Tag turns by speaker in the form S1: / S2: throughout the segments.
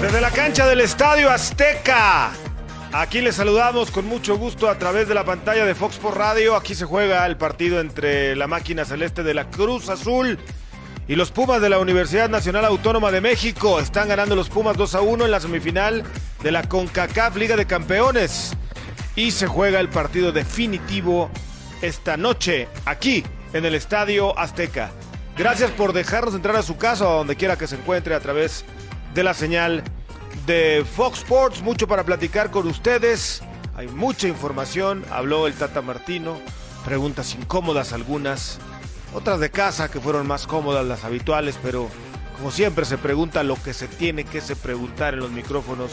S1: Desde la cancha del Estadio Azteca. Aquí les saludamos con mucho gusto a través de la pantalla de Fox por Radio. Aquí se juega el partido entre la máquina celeste de la Cruz Azul y los Pumas de la Universidad Nacional Autónoma de México. Están ganando los Pumas 2 a 1 en la semifinal de la CONCACAF Liga de Campeones. Y se juega el partido definitivo esta noche aquí en el Estadio Azteca. Gracias por dejarnos entrar a su casa o a donde quiera que se encuentre a través de la señal de Fox Sports. Mucho para platicar con ustedes. Hay mucha información. Habló el Tata Martino. Preguntas incómodas algunas. Otras de casa que fueron más cómodas las habituales, pero como siempre se pregunta lo que se tiene que se preguntar en los micrófonos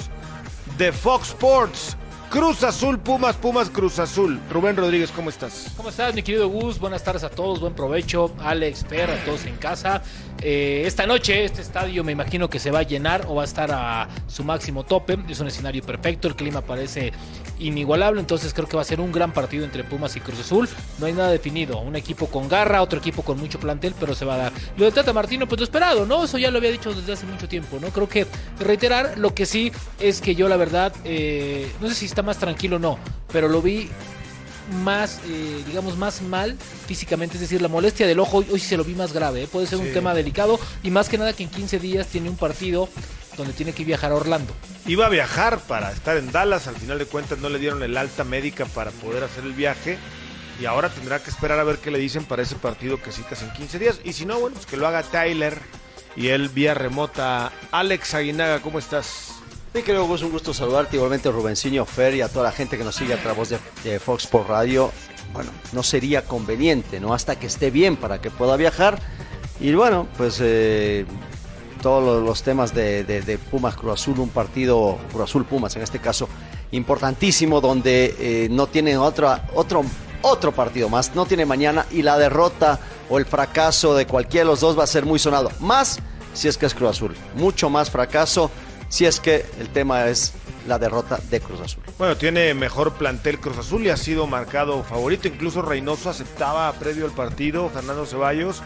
S1: de Fox Sports. Cruz Azul, Pumas, Pumas, Cruz Azul. Rubén Rodríguez, ¿cómo estás?
S2: ¿Cómo estás, mi querido Gus? Buenas tardes a todos, buen provecho. Alex, Per, a todos en casa. Eh, esta noche este estadio me imagino que se va a llenar o va a estar a su máximo tope. Es un escenario perfecto, el clima parece inigualable, entonces creo que va a ser un gran partido entre Pumas y Cruz Azul. No hay nada definido, un equipo con garra, otro equipo con mucho plantel, pero se va a dar. Lo de Tata Martino, pues lo esperado, ¿no? Eso ya lo había dicho desde hace mucho tiempo, ¿no? Creo que reiterar, lo que sí es que yo la verdad, eh, no sé si está más tranquilo o no, pero lo vi más, eh, digamos, más mal físicamente, es decir, la molestia del ojo, hoy, hoy sí se lo vi más grave, ¿eh? puede ser un tema delicado y más que nada que en 15 días tiene un partido donde tiene que viajar a Orlando.
S1: Iba a viajar para estar en Dallas, al final de cuentas no le dieron el alta médica para poder hacer el viaje y ahora tendrá que esperar a ver qué le dicen para ese partido que citas en 15 días y si no, bueno, pues que lo haga Tyler y él vía remota. Alex Aguinaga, ¿cómo estás?
S3: Mi querido Gus, un gusto saludarte, igualmente Rubencinho Fer y a toda la gente que nos sigue a través de, de Fox por Radio. Bueno, no sería conveniente, ¿no? Hasta que esté bien para que pueda viajar. Y bueno, pues eh, todos los temas de, de- de Pumas Cruz Azul, un partido Cruz Azul Pumas en este caso importantísimo donde eh, no tienen otra, otro, otro partido más, no tiene mañana y la derrota o el fracaso de cualquiera de los dos va a ser muy sonado. Más si es que es Cruz Azul, mucho más fracaso si es que el tema es la derrota de Cruz Azul.
S1: Bueno, tiene mejor plantel Cruz Azul y ha sido marcado favorito. Incluso Reynoso aceptaba previo al partido, Fernando Ceballos,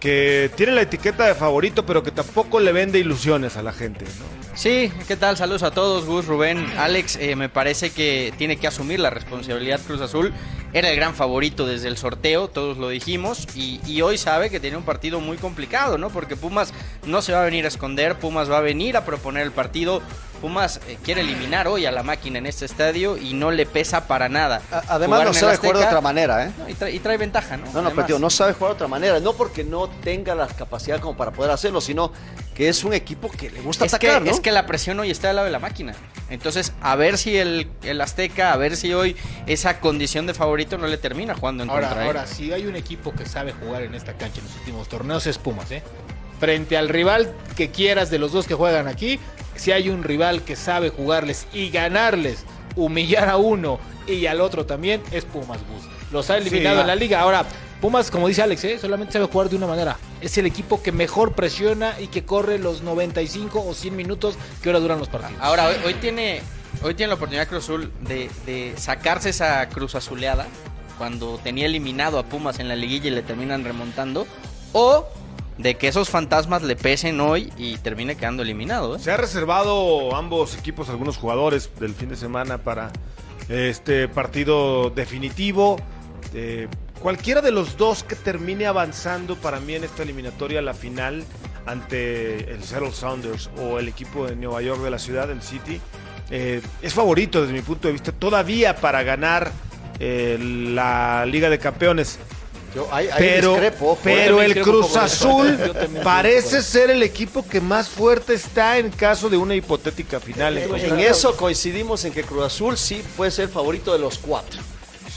S1: que tiene la etiqueta de favorito, pero que tampoco le vende ilusiones a la gente. ¿no?
S4: Sí, ¿qué tal? Saludos a todos, Gus, Rubén, Alex. Eh, me parece que tiene que asumir la responsabilidad Cruz Azul. Era el gran favorito desde el sorteo, todos lo dijimos, y, y hoy sabe que tiene un partido muy complicado, ¿no? Porque Pumas no se va a venir a esconder, Pumas va a venir a proponer el partido. Pumas eh, quiere eliminar hoy a la máquina en este estadio y no le pesa para nada.
S3: A- Además
S4: Jugar
S3: no sabe jugar de otra manera, ¿eh?
S4: no, y, trae, y trae ventaja, ¿no?
S3: No, no, pero tío, no sabe jugar de otra manera. No porque no tenga la capacidad como para poder hacerlo, sino que es un equipo que le gusta
S4: es
S3: atacar,
S4: que,
S3: ¿no?
S4: es que la presión hoy está del lado de la máquina. Entonces, a ver si el, el Azteca, a ver si hoy esa condición de favorito no le termina jugando en
S2: Ahora,
S4: contra. ¿eh?
S2: ahora, si hay un equipo que sabe jugar en esta cancha en los últimos torneos es Pumas, ¿eh? Frente al rival que quieras de los dos que juegan aquí, si hay un rival que sabe jugarles y ganarles, humillar a uno y al otro también, es Pumas Gus. Los ha eliminado
S1: Sí.
S2: en la liga. Ahora, Pumas, como dice Alex, ¿eh? solamente sabe jugar de una manera. Es el equipo que mejor presiona y que corre los 95 o 100 minutos que ahora duran los partidos.
S4: Ahora, hoy, hoy tiene hoy tiene la oportunidad Cruz Azul de, de sacarse esa cruz azuleada cuando tenía eliminado a Pumas en la liguilla y le terminan remontando. O de que esos fantasmas le pesen hoy y termine quedando eliminado. ¿eh?
S1: Se ha reservado ambos equipos, algunos jugadores del fin de semana para este partido definitivo. Eh, cualquiera de los dos que termine avanzando para mí en esta eliminatoria a la final ante el Seattle Sounders o el equipo de Nueva York de la ciudad, el City, eh, es favorito desde mi punto de vista todavía para ganar la Liga de Campeones.
S3: Yo ahí
S1: Pero,
S3: discrepo, por
S1: pero el Cruz Azul
S2: también
S1: parece ser el equipo que más fuerte está en caso de una hipotética final. en
S3: En eso coincidimos en que Cruz Azul sí puede ser favorito de los cuatro.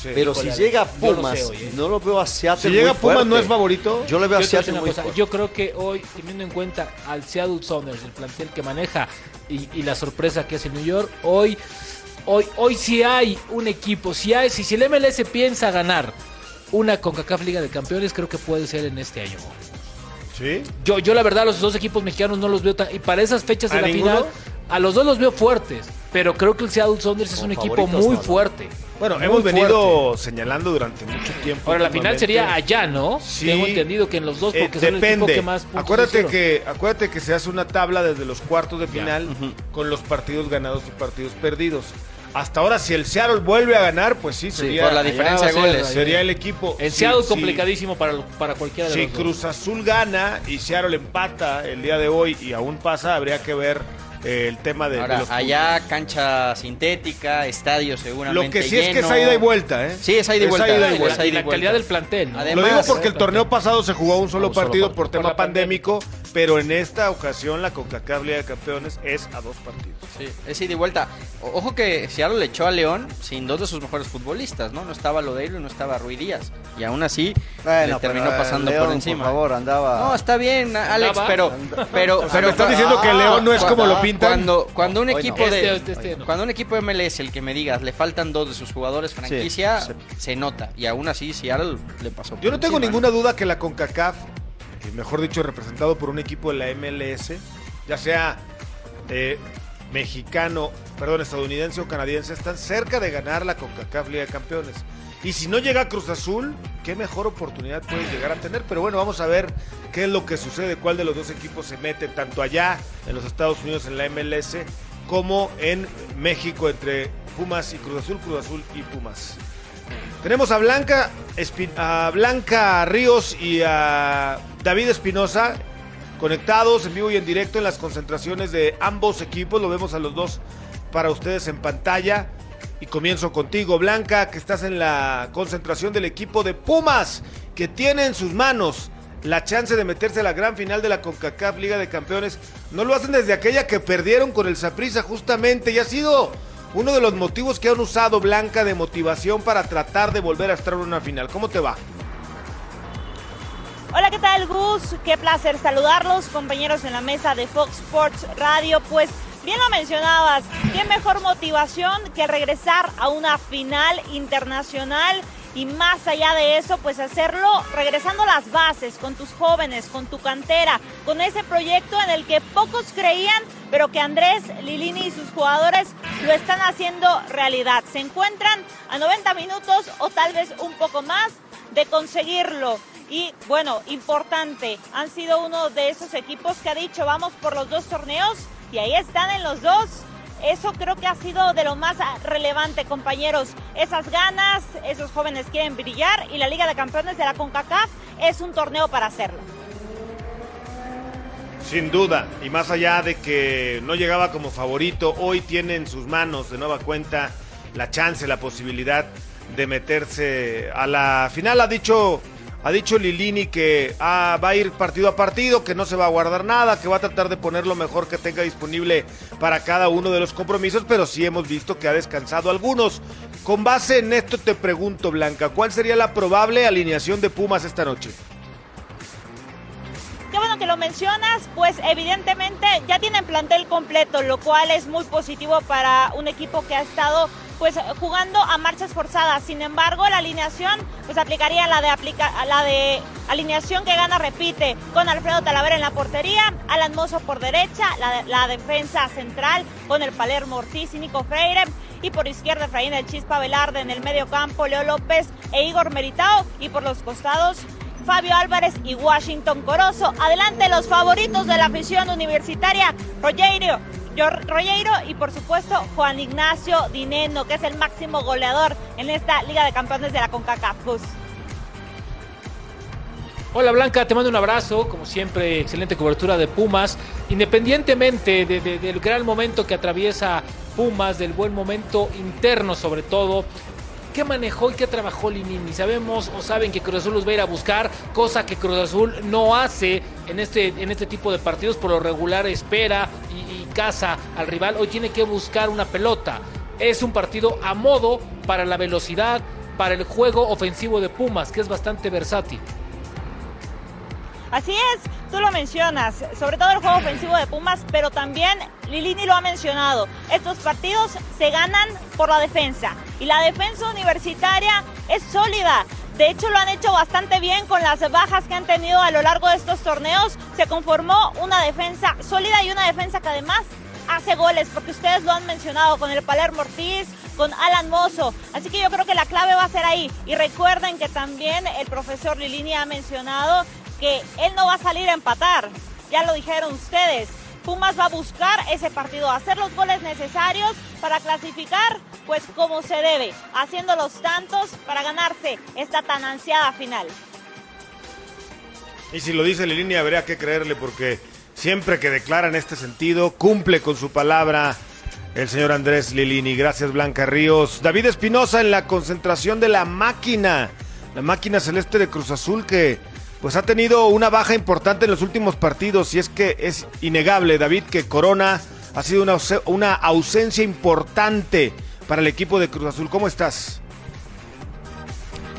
S1: Sí.
S3: Pero si llega Pumas,
S2: sé ¿eh?
S3: no lo veo a Seattle
S1: Si llega Pumas
S3: fuerte.
S1: no es favorito.
S3: Yo le veo a
S2: Yo, a
S3: Seattle muy
S2: cosa,
S3: fuerte.
S2: yo creo que hoy, teniendo en cuenta al Seattle Sounders, el plantel que maneja y, y la sorpresa que el New York, hoy, hoy, hoy si hay un equipo, si hay, si, si el MLS piensa ganar una CONCACAF Liga de Campeones, creo que puede ser en este año.
S1: Sí.
S2: Yo, yo la verdad, los dos equipos mexicanos no los veo tan, y para esas fechas de
S1: ¿A
S2: la
S1: ninguno?
S2: final, a los dos los veo fuertes. pero creo que el Seattle Sounders es un equipo muy
S3: no,
S2: fuerte.
S1: Bueno,
S2: Muy
S1: hemos
S2: fuerte.
S1: venido señalando durante mucho tiempo.
S2: Ahora, la final sería allá, ¿no?
S1: Sí.
S2: Tengo entendido que en los dos,
S1: Eh,
S2: porque son el equipo
S1: depende.
S2: que más puntos
S1: acuérdate que acuérdate que se hace una tabla desde los cuartos de final con los partidos ganados y partidos perdidos. Hasta ahora, si el Seattle vuelve a ganar, pues sí, sería,
S4: por la diferencia de goles.
S1: sería el equipo. Si-
S2: Seattle
S1: si-
S2: complicadísimo para, para cualquiera de
S1: Si
S2: los dos.
S1: Cruz Azul gana y Seattle empata el día de hoy y aún pasa, habría que ver el tema de, de los
S4: allá cancha sintética, estadio seguramente
S1: Lo que sí es que es ida y vuelta, ¿eh?
S4: Sí, es ida y vuelta.
S1: ida y
S2: Y la-
S1: vuelta.
S2: y la calidad del plantel, ¿no?
S4: Además-
S1: Lo digo porque el torneo pasado se jugó un solo
S3: Un solo
S1: partido por tema
S2: Por la pandemia.
S1: pandémico, pero en esta ocasión la CONCACAF Liga de Campeones es a dos partidos.
S4: Sí, es ida y vuelta. Ojo que Seattle le echó a León sin dos de sus mejores futbolistas, ¿no? No estaba Lodeiro y no estaba Rui Díaz. Y aún así
S3: Bueno,
S4: le terminó
S3: pero,
S4: pasando
S3: León,
S4: por encima.
S3: Por favor, andaba.
S4: No, está bien, Alex,
S2: ¿Andaba?
S4: pero, pero,
S1: O sea,
S4: pero
S1: me estás diciendo que León no es como lo pintan.
S4: Cuando, cuando un
S3: no.
S4: equipo
S2: Este,
S4: de
S2: este, este no.
S4: cuando un equipo de MLS, el que me digas, le faltan dos de sus jugadores franquicia,
S3: sí.
S4: se nota. Y aún así Seattle le pasó. por
S1: Yo no tengo
S4: encima,
S1: ninguna duda que la CONCACAF, eh, mejor dicho, representado por un equipo de la MLS, ya sea eh, mexicano, perdón, estadounidense o canadiense, están cerca de ganar la CONCACAF Liga de Campeones. Y si no llega Cruz Azul, qué mejor oportunidad puede llegar a tener. Pero bueno, vamos a ver qué es lo que sucede, cuál de los dos equipos se mete, tanto allá en los Estados Unidos en la MLS, como en México entre Pumas y Cruz Azul, Cruz Azul y Pumas. Tenemos a Blanca, a Blanca Ríos y a David Espinosa conectados en vivo y en directo en las concentraciones de ambos equipos. Lo vemos a los dos para ustedes en pantalla. Y comienzo contigo, Blanca, que estás en la concentración del equipo de Pumas, que tiene en sus manos la chance de meterse a la gran final de la CONCACAF Liga de Campeones. No lo hacen desde aquella que perdieron con el Saprissa justamente y ha sido uno de los motivos que han usado Blanca de motivación para tratar de volver a estar en una final. ¿Cómo te va?
S5: Hola, ¿qué tal, Gus? Qué placer saludarlos, compañeros en la mesa de Fox Sports Radio. Pues bien lo mencionabas, qué mejor motivación que regresar a una final internacional y más allá de eso, pues hacerlo regresando a las bases, con tus jóvenes, con tu cantera, con ese proyecto en el que pocos creían, pero que Andrés Lilini y sus jugadores lo están haciendo realidad. Se encuentran a 90 minutos o tal vez un poco más de conseguirlo. Y bueno, importante, han sido uno de esos equipos que ha dicho vamos por los dos torneos y ahí están en los dos. Eso creo que ha sido de lo más relevante, compañeros. Esas ganas, esos jóvenes quieren brillar y la Liga de Campeones de la CONCACAF es un torneo para hacerlo.
S1: Sin duda, y más allá de que no llegaba como favorito, hoy tiene en sus manos de nueva cuenta la chance, la posibilidad de meterse a la final. Ha dicho, ha dicho Lilini que ah, va a ir partido a partido, que no se va a guardar nada, que va a tratar de poner lo mejor que tenga disponible para cada uno de los compromisos, pero sí hemos visto que ha descansado algunos. Con base en esto te pregunto, Blanca, ¿cuál sería la probable alineación de Pumas esta noche?
S5: Qué bueno que lo mencionas, pues evidentemente ya tienen plantel completo, lo cual es muy positivo para un equipo que ha estado pues jugando a marchas forzadas. Sin embargo, la alineación pues aplicaría la de la de alineación que gana repite con Alfredo Talavera en la portería, Alan Mozo por derecha, la, defensa central con el Palermo Ortiz y Nico Freire y por izquierda Efraín el Chispa Velarde en el medio campo, Leo López e Igor Meritao y por los costados Fabio Álvarez y Washington Corozo. Adelante los favoritos de la afición universitaria, Rogeiro, Rogeiro y por supuesto Juan Ignacio Dineno, que es el máximo goleador en esta Liga de Campeones de la CONCACAF.
S2: Hola Blanca, te mando un abrazo, como siempre, excelente cobertura de Pumas. Independientemente de- de- del gran momento que atraviesa Pumas, del buen momento interno sobre todo, ¿qué manejó y qué trabajó Linini? Sabemos o saben que Cruz Azul los va a ir a buscar, cosa que Cruz Azul no hace en este, en este tipo de partidos, por lo regular espera y caza al rival, hoy tiene que buscar una pelota. Es un partido a modo para la velocidad, para el juego ofensivo de Pumas, que es bastante versátil.
S5: Así es, tú lo mencionas, sobre todo el juego ofensivo de Pumas, pero también Lilini lo ha mencionado. Estos partidos se ganan por la defensa y la defensa universitaria es sólida. De hecho, lo han hecho bastante bien con las bajas que han tenido a lo largo de estos torneos. Se conformó una defensa sólida y una defensa que además hace goles, porque ustedes lo han mencionado con el Palermo Ortiz, con Alan Mozo. Así que yo creo que la clave va a ser ahí. Y recuerden que también el profesor Lilini ha mencionado que él no va a salir a empatar. Ya lo dijeron ustedes. Pumas va a buscar ese partido, hacer los goles necesarios para clasificar, pues como se debe, haciendo los tantos para ganarse esta tan ansiada final.
S1: Y si lo dice Lilini, habría que creerle porque siempre que declara en este sentido, cumple con su palabra el señor Andrés Lilini. Gracias, Blanca Ríos. David Espinosa en la concentración de la máquina, la máquina celeste de Cruz Azul que pues ha tenido una baja importante en los últimos partidos y es que es innegable, David, que Corona ha sido una, una ausencia importante para el equipo de Cruz Azul. ¿Cómo estás?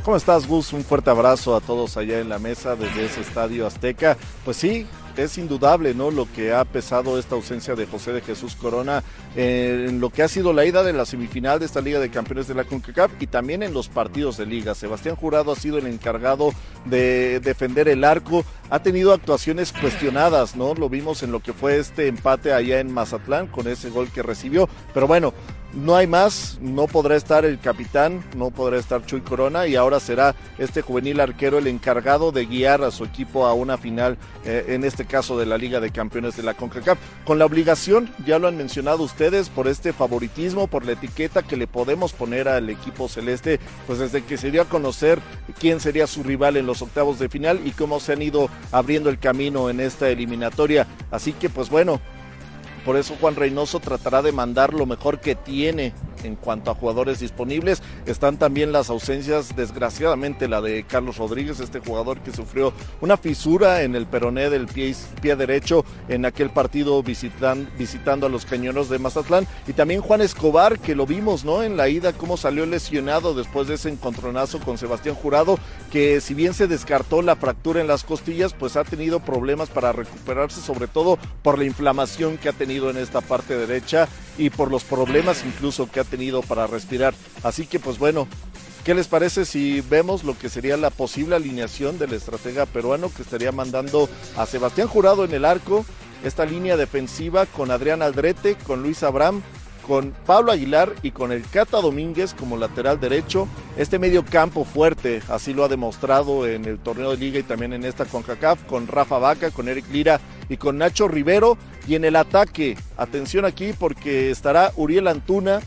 S6: ¿Cómo estás, Gus? Un fuerte abrazo a todos allá en la mesa desde ese estadio Azteca. Pues sí, es indudable, ¿no? Lo que ha pesado esta ausencia de José de Jesús Corona eh, en lo que ha sido la ida de la semifinal de esta Liga de Campeones de la CONCACAF y también en los partidos de liga. Sebastián Jurado ha sido el encargado de defender el arco, ha tenido actuaciones cuestionadas, ¿no? Lo vimos en lo que fue este empate allá en Mazatlán con ese gol que recibió, pero bueno, no hay más, no podrá estar el capitán, no podrá estar Chuy Corona y ahora será este juvenil arquero el encargado de guiar a su equipo a una final, eh, en este caso de la Liga de Campeones de la CONCACAF, con la obligación, ya lo han mencionado ustedes, por este favoritismo, por la etiqueta que le podemos poner al equipo celeste, pues desde que se dio a conocer quién sería su rival en los octavos de final y cómo se han ido abriendo el camino en esta eliminatoria. Así que pues bueno, por eso Juan Reynoso tratará de mandar lo mejor que tiene en cuanto a jugadores disponibles. Están también las ausencias, desgraciadamente la de Carlos Rodríguez, este jugador que sufrió una fisura en el peroné del pie, derecho en aquel partido visitando a los cañones de Mazatlán. Y también Juan Escobar, que lo vimos ¿no? en la ida, cómo salió lesionado después de ese encontronazo con Sebastián Jurado, que si bien se descartó la fractura en las costillas, pues ha tenido problemas para recuperarse, sobre todo por la inflamación que ha tenido en esta parte derecha y por los problemas incluso que ha tenido para respirar. Así que pues bueno, ¿qué les parece si vemos lo que sería la posible alineación del estratega peruano que estaría mandando a Sebastián Jurado en el arco, esta línea defensiva con Adrián Aldrete, con Luis Abraham, con Pablo Aguilar y con el Cata Domínguez como lateral derecho. Este medio campo fuerte, así lo ha demostrado en el torneo de liga y también en esta CONCACAF, con Rafa Vaca, con Eric Lira y con Nacho Rivero. Y en el ataque, atención aquí porque estará Uriel Antuna,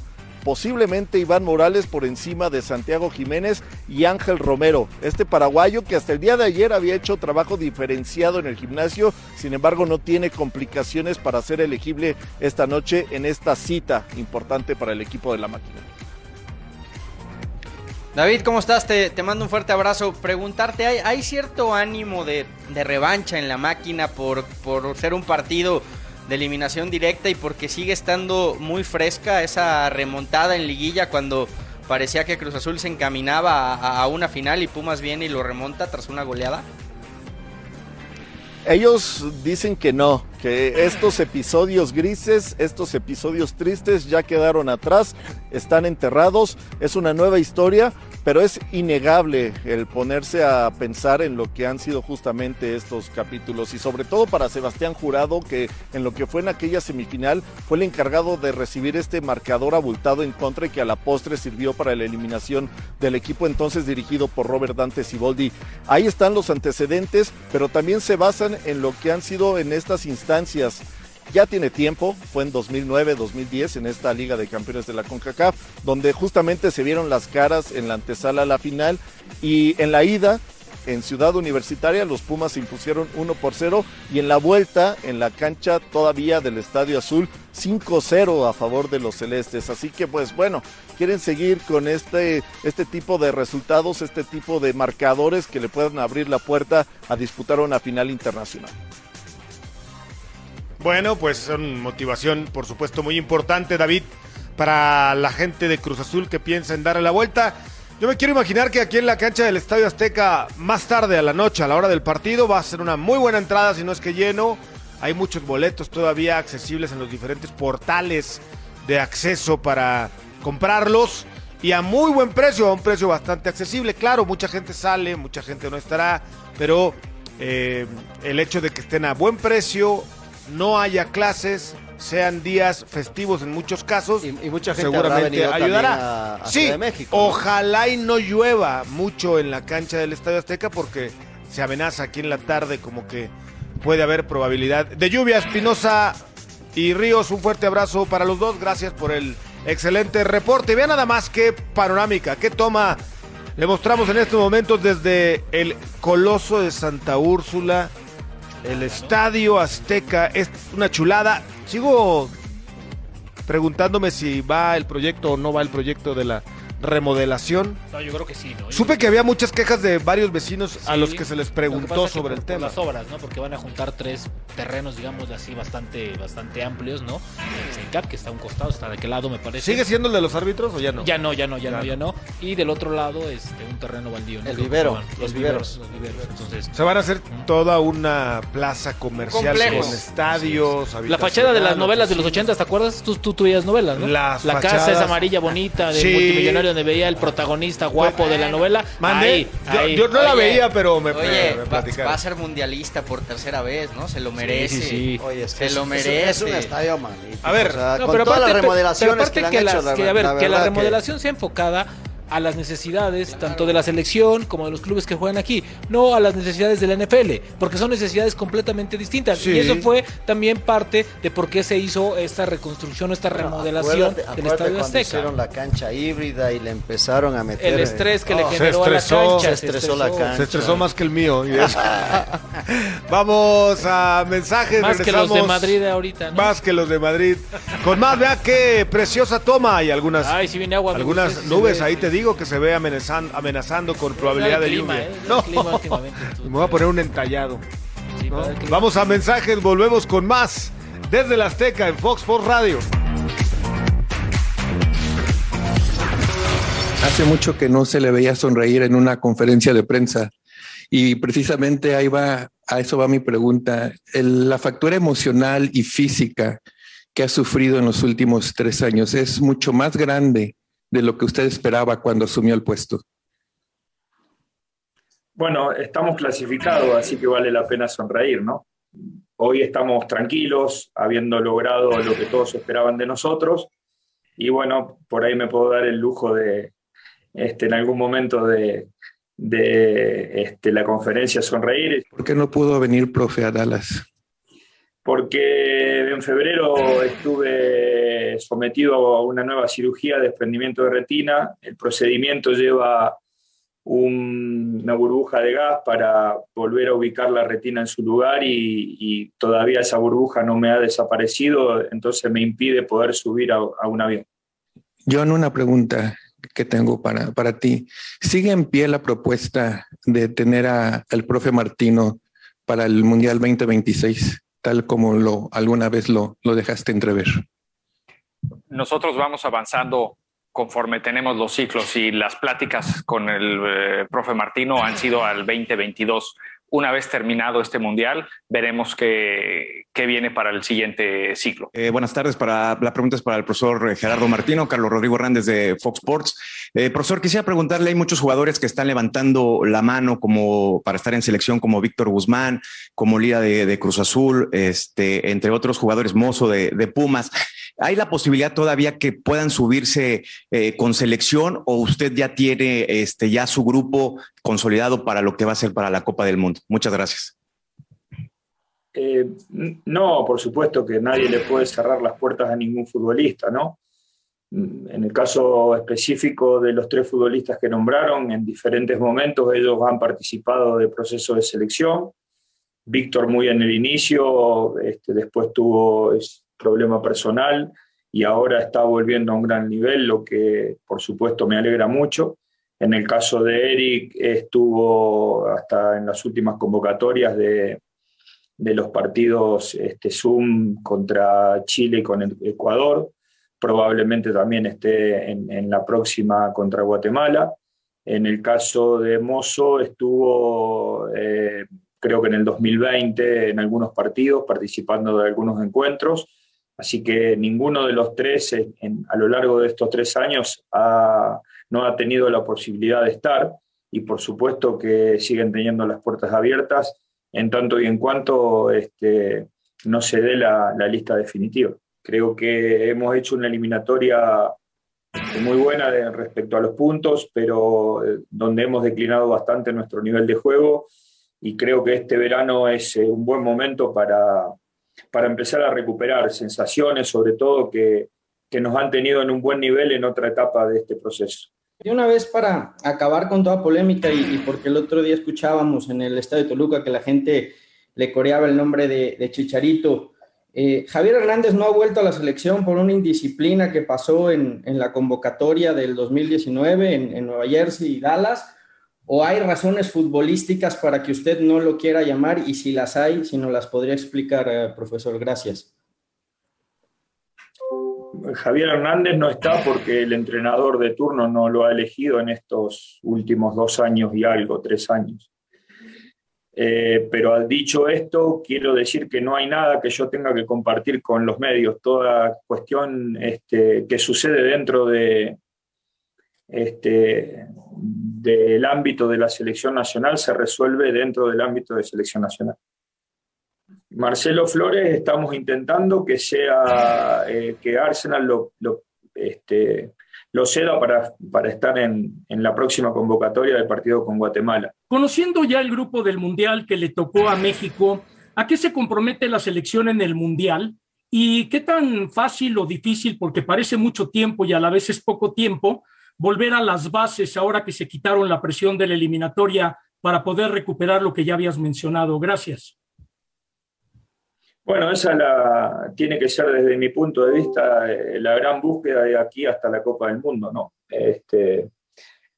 S6: posiblemente Iván Morales por encima de Santiago Jiménez y Ángel Romero, este paraguayo que hasta el día de ayer había hecho trabajo diferenciado en el gimnasio, sin embargo no tiene complicaciones para ser elegible esta noche en esta cita importante para el equipo de la máquina.
S4: David, ¿cómo estás? Te, mando un fuerte abrazo. Preguntarte, ¿hay, cierto ánimo de, revancha en la máquina por, por ser un partido de eliminación directa y porque sigue estando muy fresca esa remontada en liguilla cuando parecía que Cruz Azul se encaminaba a, una final y Pumas viene y lo remonta tras una goleada?
S6: Ellos dicen que no, que estos episodios grises, estos episodios tristes ya quedaron atrás, están enterrados, es una nueva historia, pero es innegable el ponerse a pensar en lo que han sido justamente estos capítulos y sobre todo para Sebastián Jurado que en lo que fue en aquella semifinal fue el encargado de recibir este marcador abultado en contra y que a la postre sirvió para la eliminación del equipo entonces dirigido por Robert Dante Siboldi. Ahí están los antecedentes, pero también se basan en lo que han sido en estas instancias ya tiene tiempo, fue en 2009, 2010 en esta Liga de Campeones de la CONCACAF, donde justamente se vieron las caras en la antesala a la final y en la ida en Ciudad Universitaria los Pumas se impusieron 1 por 0 y en la vuelta en la cancha todavía del Estadio Azul 5-0 a favor de los celestes. Así que pues bueno, quieren seguir con este, este tipo de resultados, este tipo de marcadores que le puedan abrir la puerta a disputar una final internacional.
S1: Bueno, pues son motivación, por supuesto, muy importante, David, para la gente de Cruz Azul que piensa en darle la vuelta. Yo me quiero imaginar que aquí en la cancha del Estadio Azteca, más tarde a la noche, a la hora del partido, va a ser una muy buena entrada, si no es que lleno. Hay muchos boletos todavía accesibles en los diferentes portales de acceso para comprarlos y a muy buen precio, a un precio bastante accesible. Claro, mucha gente sale, mucha gente no estará, pero eh, el hecho de que estén a buen precio, no haya clases, sean días festivos en muchos casos.
S3: Y, y mucha gente
S1: seguramente ayudará.
S3: a, a
S1: sí,
S3: México. ¿no?
S1: ojalá y no llueva mucho en la cancha del Estadio Azteca porque se amenaza aquí en la tarde como que puede haber probabilidad de lluvia. Espinosa y Ríos, un fuerte abrazo para los dos. Gracias por el excelente reporte. Vean nada más qué panorámica, qué toma le mostramos en estos momentos desde el Coloso de Santa Úrsula, el Estadio Azteca. Es una chulada. Sigo preguntándome si va el proyecto o no va el proyecto de la remodelación.
S2: No, yo creo que sí, ¿no? Yo
S1: Supe que había muchas quejas de varios vecinos a los que se les preguntó
S2: es
S1: sobre
S2: por-
S1: el
S2: por
S1: tema.
S2: las obras, ¿no? Porque van a juntar tres terrenos, digamos así, bastante, bastante amplios, ¿no? El CENCAP, que está a un costado, está de aquel lado, me parece.
S1: ¿Sigue siendo el de los árbitros o ya no?
S2: Ya no, ya no, ya,
S1: Ya
S2: no,
S1: no.
S2: ya no. Y del otro lado, este, un terreno baldío. ¿no?
S3: El vivero,
S2: van-
S3: los viveros.
S2: Los viveros. Entonces,
S1: Se van a hacer toda una plaza comercial
S4: Complejo.
S1: con estadios.
S2: la fachada de las novelas de los
S1: oficinas.
S2: 80, ¿te acuerdas? Tú, tú, novelas, ¿no?
S1: Las
S2: la casa esa amarilla bonita
S1: Sí.
S2: multimillonario donde veía el protagonista guapo de la novela.
S1: Mandé.
S2: Ahí,
S1: yo,
S2: ahí.
S1: yo no la veía, pero me,
S4: Oye,
S1: me
S4: va, a ser mundialista por tercera vez, ¿no? Se lo merece.
S2: sí, sí.
S3: Oye, es
S4: Se
S3: es,
S4: lo merece.
S3: Es un estadio magnífico.
S1: A ver,
S3: o sea,
S2: No,
S3: con
S2: pero
S3: todas
S2: aparte,
S3: las remodelaciones
S2: pero aparte
S3: que, han hecho, la,
S2: que, a ver,
S3: la
S2: que la
S3: verdad
S2: remodelación sea enfocada a las necesidades tanto de la selección como de los clubes que juegan aquí, no a las necesidades de la NFL, porque son necesidades completamente distintas.
S1: Sí.
S2: Y eso fue también parte de por qué se hizo esta reconstrucción, esta
S3: Bueno,
S2: remodelación
S3: acuérdate-
S2: del
S3: acuérdate
S2: Estadio
S3: cuando
S2: Azteca.
S3: hicieron la cancha híbrida y le empezaron a meter
S2: El estrés que le
S3: Oh,
S2: generó a la cancha.
S3: se estresó la cancha.
S1: Se estresó más que el mío. y eso. Vamos a mensajes.
S2: Más que los de. Madrid ahorita, ¿no?
S1: Más que los de Madrid. Con más, vea qué preciosa toma y algunas,
S2: Ay, si viene agua. amigo,
S1: algunas nubes. Ahí te digo que se ve amenazando, amenazando con probabilidad
S2: el
S1: de
S2: clima,
S1: lluvia.
S2: ¿eh?
S1: No,
S2: clima últimamente, entonces.
S1: me voy a poner un entallado. Vamos a mensajes, volvemos con más. Desde la Azteca en Fox Sports Radio.
S7: Hace mucho que no se le veía sonreír en una conferencia de prensa y precisamente ahí va, a eso va mi pregunta. El- la factura emocional y física que ha sufrido en los últimos tres años es mucho más grande de lo que usted esperaba cuando asumió el puesto.
S8: Bueno, estamos clasificados, así que vale la pena sonreír, ¿no? Hoy estamos tranquilos, habiendo logrado lo que todos esperaban de nosotros. Y bueno, por ahí me puedo dar el lujo de, este, en algún momento de, de este, la conferencia sonreír,
S7: ¿Por qué no pudo venir profe a Dallas?
S8: porque en febrero estuve sometido a una nueva cirugía de desprendimiento de retina. El procedimiento lleva un- una burbuja de gas para volver a ubicar la retina en su lugar y, y todavía esa burbuja no me ha desaparecido, entonces me impide poder subir a, a un avión.
S7: John, una pregunta que tengo para, para ti. ¿Sigue en pie la propuesta de tener al profe Martino para el Mundial 2026, tal como lo alguna vez lo, lo dejaste entrever?
S9: Nosotros vamos avanzando conforme tenemos los ciclos y las pláticas con el eh, profe Martino han sido al 2022. Una vez terminado este mundial, veremos qué, qué viene para el siguiente ciclo.
S10: Eh, buenas tardes. Para, la pregunta es para el profesor eh, Gerardo Martino, Carlos Rodrigo Hernández de Fox Sports. Eh, profesor, quisiera preguntarle, hay muchos jugadores que están levantando la mano como para estar en selección, como Víctor Guzmán, como Lira de, de Cruz Azul, este, entre otros jugadores Mozo de, de Pumas. ¿Hay la posibilidad todavía que puedan subirse eh, con selección o usted ya tiene este, ya su grupo consolidado para lo que va a ser para la Copa del Mundo? Muchas gracias.
S8: Eh, no, por supuesto que nadie le puede cerrar las puertas a ningún futbolista, ¿no? Mm, En el caso específico de los tres futbolistas que nombraron, en diferentes momentos ellos han participado de procesos de selección. Víctor muy en el inicio, este, después tuvo problema personal y ahora está volviendo a un gran nivel, lo que por supuesto me alegra mucho. En el caso de Eric, estuvo hasta en las últimas convocatorias de, de los partidos este, Zoom contra Chile y con Ecuador. Probablemente también esté en, en la próxima contra Guatemala. En el caso de Mozo, estuvo eh, creo que en el 2020 en algunos partidos, participando de algunos encuentros. Así que ninguno de los tres a lo largo de estos tres años ha, no ha tenido la posibilidad de estar y por supuesto que siguen teniendo las puertas abiertas en tanto y en cuanto este, no se dé la, lista definitiva. Creo que hemos hecho una eliminatoria muy buena respecto a los puntos, pero eh, donde hemos declinado bastante nuestro nivel de juego y creo que este verano es eh, un buen momento para, para empezar a recuperar sensaciones, sobre todo que, que nos han tenido en un buen nivel en otra etapa de este proceso.
S11: Y una vez para acabar con toda polémica y, porque el otro día escuchábamos en el Estadio de Toluca que la gente le coreaba el nombre de, Chicharito, eh, Javier Hernández no ha vuelto a la selección por una indisciplina que pasó en, la convocatoria del 2019 en, Nueva Jersey y Dallas, o hay razones futbolísticas para que usted no lo quiera llamar y si las hay, si no las podría explicar, eh, profesor. Gracias.
S8: Javier Hernández no está porque el entrenador de turno no lo ha elegido en estos últimos dos años y algo, tres años. Eh, pero dicho esto, quiero decir que no hay nada que yo tenga que compartir con los medios. Toda cuestión este, que sucede dentro de, este, del ámbito de la selección nacional se resuelve dentro del ámbito de selección nacional. Marcelo Flores estamos intentando que sea eh, que Arsenal lo, este, lo ceda para, para estar en, en, la próxima convocatoria del partido con Guatemala.
S12: Conociendo ya el grupo del Mundial que le tocó a México, ¿a qué se compromete la selección en el Mundial? ¿Y qué tan fácil o difícil, porque parece mucho tiempo y a la vez es poco tiempo, volver a las bases ahora que se quitaron la presión de la eliminatoria para poder recuperar lo que ya habías mencionado? Gracias.
S8: Bueno, esa la, tiene que ser desde mi punto de vista eh, la gran búsqueda de aquí hasta la Copa del Mundo, ¿no? Este,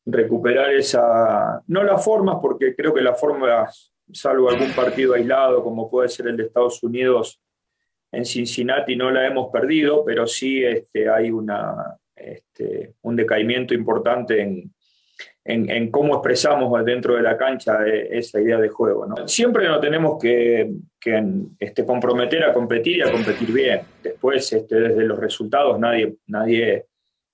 S8: recuperar esa, no las formas, porque creo que las formas, salvo algún partido aislado, como puede ser el de Estados Unidos en Cincinnati, no la hemos perdido, pero sí este, hay una, este, un decaimiento importante en, en, cómo expresamos dentro de la cancha eh, esa idea de juego. ¿no? Siempre nos tenemos que, este, comprometer a competir y a competir bien. Después, este, desde los resultados, nadie, nadie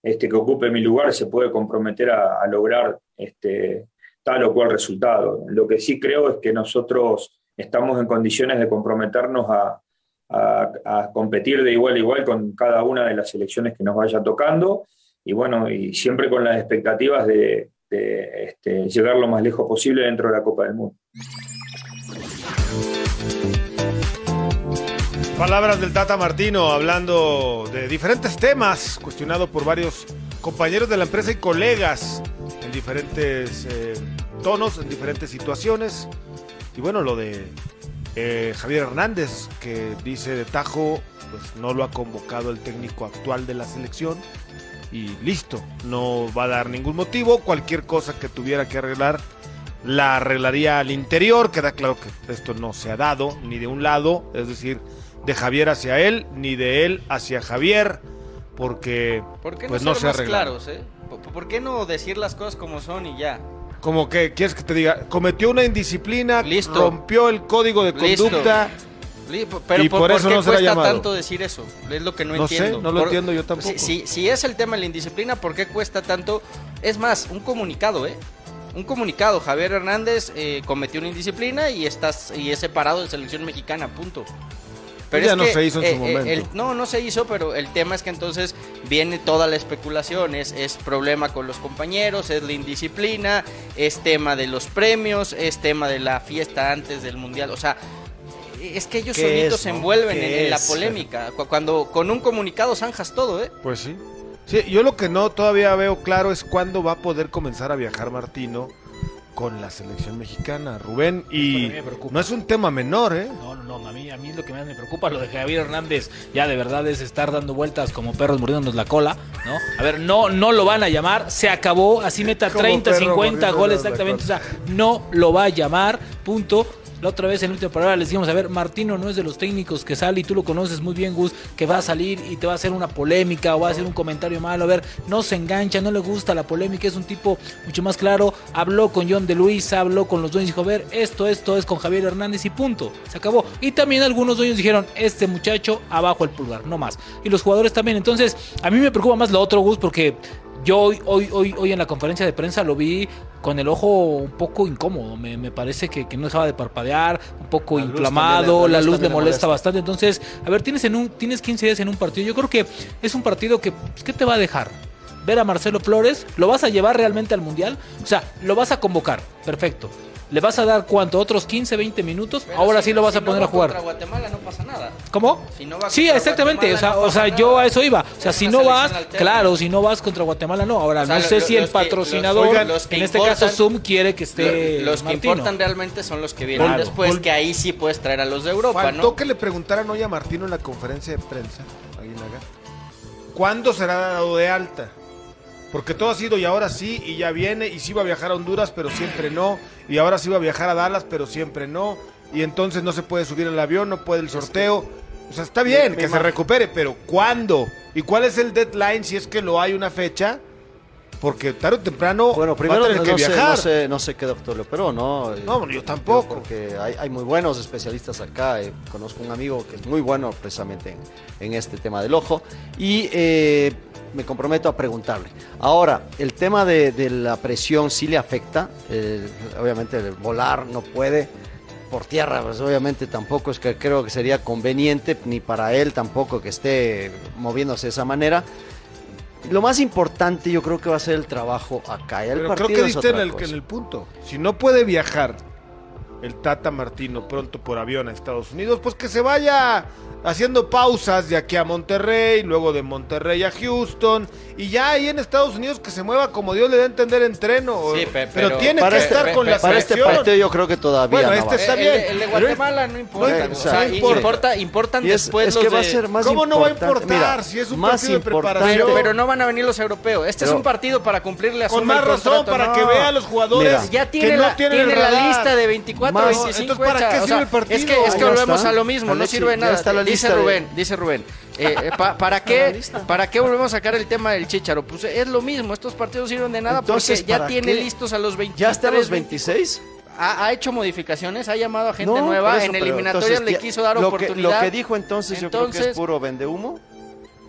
S8: este, que ocupe mi lugar se puede comprometer a, lograr este, tal o cual resultado. Lo que sí creo es que nosotros estamos en condiciones de comprometernos a, a competir de igual a igual con cada una de las selecciones que nos vaya tocando y bueno, y siempre con las expectativas de, este, llegar lo más lejos posible dentro de la Copa del Mundo.
S1: Palabras del Tata Martino hablando de diferentes temas, cuestionado por varios compañeros de la empresa y colegas en diferentes eh, tonos, en diferentes situaciones. Y bueno, lo de eh, Javier Hernández, que dice de Tajo, pues no lo ha convocado el técnico actual de la selección y listo, no va a dar ningún motivo, cualquier cosa que tuviera que arreglar la arreglaría al interior, queda claro que esto no se ha dado ni de un lado, es decir, de Javier hacia él, ni de él hacia Javier, porque
S4: ¿Por qué
S1: no,
S4: pues, ser más claros, eh? ¿Por qué no decir las cosas como son y ya?
S1: Como que quieres que te diga, cometió una indisciplina, rompió el código de conducta.
S4: Pero por, eso qué cuesta tanto decir eso? Es lo que no, entiendo.
S1: no lo entiendo yo tampoco.
S4: Si, si, es el tema de la indisciplina, ¿por qué cuesta tanto? Es más, un comunicado, ¿eh? Un comunicado. Javier Hernández eh, cometió una indisciplina y, estás, y es separado de selección mexicana, punto.
S1: Pero ya no se hizo en su eh, momento.
S4: no, no se hizo, pero el tema es que entonces viene toda la especulación. Es, es problema con los compañeros, es la indisciplina, es tema de los premios, es tema de la fiesta antes del mundial. O sea, es que ellos solitos se envuelven en, la polémica. Cuando con un comunicado zanjas todo, ¿eh?
S1: Pues sí. Sí, yo lo que no todavía veo claro es cuándo va a poder comenzar a viajar Martino con la selección mexicana, Rubén. Y no es un tema menor, ¿eh?
S2: No, no, no. A mí, a mí lo que más me preocupa, lo de Javier Hernández, ya de verdad es estar dando vueltas como perros mordiéndonos la cola, ¿no? A ver, no, no lo van a llamar, se acabó, así meta 30, 50 goles exactamente, o sea, no lo va a llamar, punto la otra vez en la última palabra les dijimos, a ver, Martino no es de los técnicos que sale y tú lo conoces muy bien, Gus, que va a salir y te va a hacer una polémica o va a hacer un comentario malo. A ver, no se engancha, no le gusta la polémica, es un tipo mucho más claro. Habló con John de Luis, habló con los dueños y dijo, a ver, esto, esto es con Javier Hernández y punto. Se acabó. Y también algunos dueños dijeron, este muchacho abajo el pulgar, no más. Y los jugadores también. Entonces, a mí me preocupa más lo otro, Gus, porque Yo hoy, hoy, hoy, hoy en la conferencia de prensa lo vi con el ojo un poco incómodo. Me, me parece que, que no dejaba de parpadear, un poco
S3: La
S2: inflamado,
S3: la
S2: la
S3: luz
S2: luz le molesta
S3: molesta.
S2: bastante. Entonces, a ver, tienes en un, tienes 15 días en un partido. Yo creo que es un partido que, pues, ¿qué te va a dejar? Ver a Marcelo Flores, ¿lo vas a llevar realmente al Mundial? O sea, lo vas a convocar, perfecto. ¿Le vas a dar cuánto? ¿Otros 15, 20 minutos?
S4: Pero
S2: Ahora
S4: si-
S2: sí lo vas
S4: si
S2: a
S4: no
S2: poner
S4: va
S2: a jugar.
S4: Contra Guatemala no pasa nada.
S2: ¿Cómo?
S4: Si no
S2: Sí, exactamente. O sea, o sea yo a eso iba. O sea,
S4: Es
S2: si no vas,
S4: alterna.
S2: claro, si no vas contra Guatemala, no. Ahora,
S4: O sea,
S2: no sé
S4: lo-
S2: si el
S4: los que- los-
S2: patrocinador,
S4: oigan, los que
S2: en este caso Zoom, quiere que esté.
S4: Lo- los que
S2: Martino.
S4: importan realmente son los que vienen
S1: Claro.
S4: después,
S1: Vol-
S4: que ahí sí puedes traer a los de Europa,
S1: Faltó
S4: ¿no?
S1: que le preguntaran hoy a Martino en la conferencia de prensa, Aguinaga, ¿cuándo será dado de alta? Porque todo ha sido y ahora sí, y ya viene, y sí va a viajar a Honduras, pero siempre no, y ahora sí va a viajar a Dallas, pero siempre no, y entonces no se puede subir al avión, no puede el sorteo. O sea, está bien
S3: Me-
S1: que
S3: me
S1: se recupere, pero ¿cuándo? ¿Y cuál es el deadline si es que lo hay una fecha? Porque tarde o temprano
S3: Bueno,
S1: va
S3: primero
S1: a tener
S3: no,
S1: que
S3: no sé,
S1: viajar.
S3: no sé, no sé qué doctor le operó, ¿no?
S1: No, bueno, yo tampoco.
S3: Porque hay, hay muy buenos especialistas acá. eh, conozco un amigo que es muy bueno precisamente en, en este tema del ojo. Y eh, me comprometo a preguntarle. Ahora, el tema de, de la presión sí le afecta. eh, obviamente, el volar no puede. Por tierra, pues obviamente tampoco es que creo que sería conveniente, ni para él tampoco que esté moviéndose de esa manera. Lo más importante yo creo que va a ser el trabajo acá. El
S1: Pero creo que diste el, en el punto. Si no puede viajar el Tata Martino pronto por avión a Estados Unidos, pues que se vaya haciendo pausas de aquí a Monterrey, luego de Monterrey a Houston, y ya ahí en Estados Unidos que se mueva como Dios le da a entender entreno.
S4: Sí, pe-
S1: pero,
S4: pero-
S1: tiene que
S3: este,
S1: estar con la
S3: para este partido yo creo que todavía
S1: Bueno,
S3: no
S1: este
S3: va.
S1: está
S4: El-
S1: bien.
S4: El, de Guatemala no importa.
S3: no,
S4: o
S3: o
S4: sea,
S3: sea,
S4: y-
S3: importa.
S4: importa, importan
S3: es,
S4: después
S3: es
S4: los
S3: que va a ser más
S1: ¿Cómo no va a importar
S3: Mira,
S1: si es un
S3: más
S1: partido de preparación?
S4: Pero, pero no van a venir los europeos. Este es un partido para cumplirle a
S1: Con
S4: Zuma
S1: más razón,
S4: contrato,
S1: para
S4: no.
S1: que vea a los jugadores
S3: Mira,
S4: Ya tiene
S1: que
S4: la,
S1: no tienen
S4: tiene
S1: el
S4: la lista de 24,
S3: Más-
S4: 25
S1: entonces, ¿para qué sirve el partido?
S4: Es que, es que volvemos
S3: está.
S4: a lo mismo, no sirve
S3: ya
S4: nada.
S3: está la
S4: dice
S3: lista de-
S4: Rubén, dice Rubén. eh, eh, pa- ¿para, qué, ¿Para qué volvemos a sacar el tema del Chicharo? Pues es lo mismo, estos partidos sirven de nada
S3: Entonces,
S4: porque ya
S3: ¿para
S4: tiene
S3: qué?
S4: listos a los 23.
S3: ¿Ya está a los
S4: 24.
S3: 26?
S4: Ha, ha hecho modificaciones, ha llamado a gente
S3: No,
S4: nueva,
S3: eso,
S4: en eliminatorias
S3: entonces,
S4: le quiso dar
S3: lo
S4: oportunidad.
S3: Que, lo que dijo entonces, yo creo que
S4: Entonces-
S3: es puro vendehumo.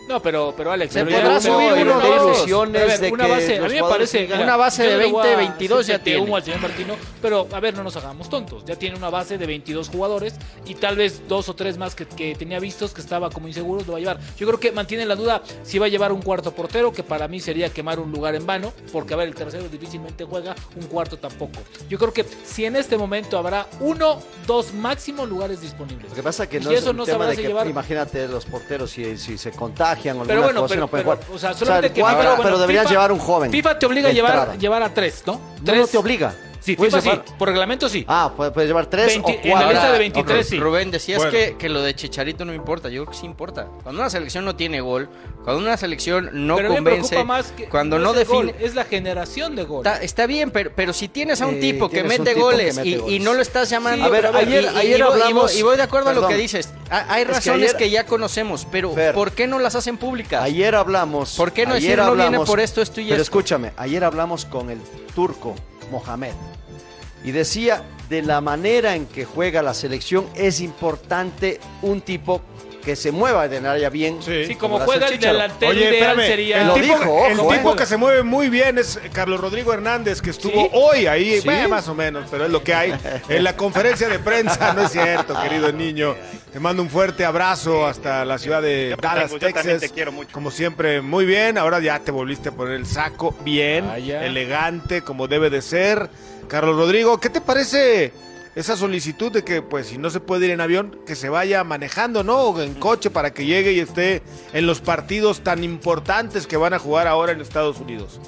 S2: No, pero, pero Alex,
S4: Se
S2: pero
S4: podrá subir uno, dos.
S3: ilusiones
S2: a ver,
S3: de
S2: una
S3: que
S2: base, a mí me parece
S3: sigan-
S4: Una base de
S2: le voy a
S4: 20, 22
S2: decir
S4: ya tiene.
S2: humo al señor Martino, pero a ver, no nos hagamos tontos. Ya tiene una base de 22 jugadores y tal vez dos o tres más que, que tenía vistos que estaba como inseguros lo va a llevar. Yo creo que mantiene la duda si va a llevar un cuarto portero, que para mí sería quemar un lugar en vano, porque a ver, el tercero difícilmente juega, un cuarto tampoco. Yo creo que si en este momento habrá uno, dos máximo lugares disponibles.
S3: Lo que pasa que
S2: Y
S3: no es
S2: eso
S3: un
S2: no
S3: tema de que,
S2: llevar.
S3: imagínate los porteros si, si se contagian o
S2: Pero
S3: alguna
S2: bueno,
S3: cosa,
S2: pero,
S3: no pueden
S2: pero,
S3: jugar.
S2: o sea,
S3: O sea,
S2: solamente que
S3: cuatro,
S2: FIFA- bueno,
S3: pero deberían
S2: FIFA-
S3: llevar un joven.
S2: FIFA te obliga a llevar,
S3: entrada.
S2: llevar a tres, ¿no?
S3: No,
S2: Tres.
S3: no te obliga.
S2: Sí,
S3: Puedes
S2: FIFA sí.
S3: llevar-
S2: Por reglamento sí.
S3: Ah, puedes, puedes llevar tres
S2: 20
S3: o
S2: en la
S3: cuatro.
S2: lista de
S4: Ahora,
S2: 23, sí.
S4: Rubén, decías
S1: Bueno.
S4: que, que lo de Chicharito no importa. Yo creo que sí importa. Cuando una selección no tiene gol, cuando una selección no
S2: pero me
S4: convence,
S2: más que
S4: cuando no,
S2: es
S4: define.
S2: gol, es la generación de gol.
S4: Está, está bien, pero, pero si tienes a un
S3: Eh,
S4: tipo que mete
S3: tipo que
S4: goles,
S3: mete
S4: y,
S3: goles.
S4: y no lo estás llamando.
S3: Sí, a ver,
S4: pero
S3: ayer-
S4: y-
S3: ayer
S4: y voy- y voy-
S3: hablamos-
S4: Y voy de acuerdo a lo que dices. Ha- Hay
S3: Es que
S4: razones
S3: ayer-
S4: que ya conocemos, pero
S3: Fer,
S4: ¿por qué no las hacen públicas?
S3: Ayer hablamos.
S4: ¿Por qué no
S3: ayer
S4: decir no viene por esto, esto y
S3: Pero
S4: esto?
S3: escúchame, ayer hablamos con el turco Mohamed. Y decía de la manera en que juega la selección es importante un tipo que se mueva de área bien.
S2: Sí, como
S3: lo hace
S2: juega el delantero
S1: Oye,
S2: ideal
S1: espérame,
S2: sería...
S1: el
S3: Lo
S1: tipo,
S3: dijo,
S1: el tipo
S3: eh.
S1: que se mueve muy bien es Carlos Rodrigo Hernández, que estuvo
S2: ¿Sí?
S1: hoy ahí,
S3: Sí.
S1: bueno, más o menos, pero es lo que hay en la conferencia de prensa, no es cierto, querido niño. Te mando un fuerte abrazo hasta la ciudad de Dallas, Texas.
S13: te quiero mucho.
S1: Como siempre, muy bien. Ahora ya te volviste a poner el saco bien,
S2: Vaya.
S1: elegante, como debe de ser. Carlos Rodrigo, ¿qué te parece esa solicitud de que, pues, si no se puede ir en avión, que se vaya manejando, ¿no? O en coche para que llegue y esté en los partidos tan importantes que van a jugar ahora en Estados Unidos.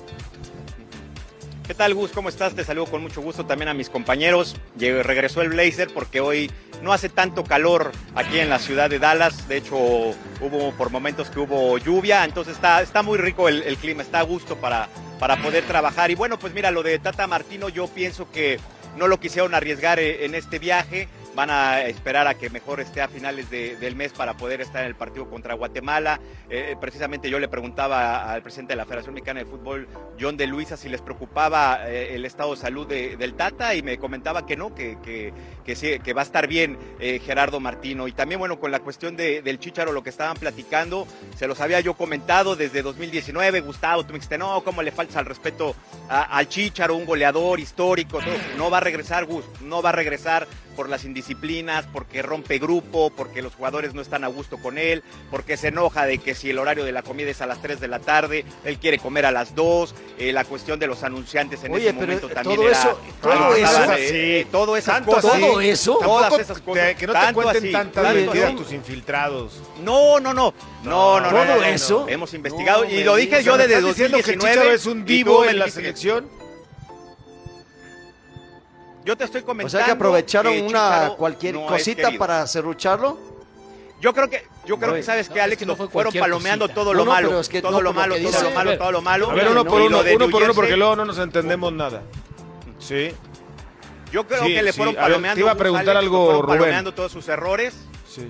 S13: ¿Qué tal, Gus? ¿Cómo estás? Te saludo con mucho gusto también a mis compañeros. Llegó- regresó el Blazer porque hoy no hace tanto calor aquí en la ciudad de Dallas. De hecho, hubo por momentos que hubo lluvia, entonces está, está muy rico el, clima, está a gusto para, para poder trabajar. Y bueno, pues mira, lo de Tata Martino yo pienso que no lo quisieron arriesgar eh, en este viaje. Van a esperar a que mejor esté a finales del mes para poder estar en el partido contra Guatemala. Eh, precisamente yo le preguntaba al presidente de la Federación Mexicana de Fútbol, John de Luisa, si les preocupaba eh, el estado de salud del Tata y me comentaba que no, que, que, que, sí, que va a estar bien eh, Gerardo Martino. Y también, bueno, con la cuestión del Chicharo, lo que estaban platicando, se los había yo comentado desde 2019, Gustavo, tú me dijiste, no, ¿cómo le falta al respeto al Chicharo, un goleador histórico? No va a regresar, Gus, no va a regresar por las indisciplinas, porque rompe grupo, porque los jugadores no están a gusto con él, porque se enoja de que si el horario de la comida es a las 3 de la tarde, él quiere comer a las 2, eh, la cuestión de los anunciantes en ese momento también
S3: todo
S13: era...
S3: Eso, todo eso,
S13: sí, todo esas
S3: cosas. Todo eso.
S13: Todas esas cosas.
S1: que no te cuenten tanta mentira tus infiltrados.
S13: No, no, no. No, no, no.
S3: Todo eso.
S13: Hemos investigado y lo dije yo desde 2019.
S1: que es un vivo en la selección.
S13: Yo te estoy comentando.
S3: O sea que aprovecharon una cualquier cosita para serrucharlo.
S13: Yo creo que, yo creo que sabes que Alex nos fueron palomeando todo lo malo, todo lo malo, todo lo malo, todo lo malo.
S1: A ver, uno por uno, uno por uno, porque luego no nos entendemos nada. Sí.
S13: Yo creo que le fueron palomeando.
S1: te iba a preguntar algo, Rubén.
S13: Palomeando todos sus errores. Sí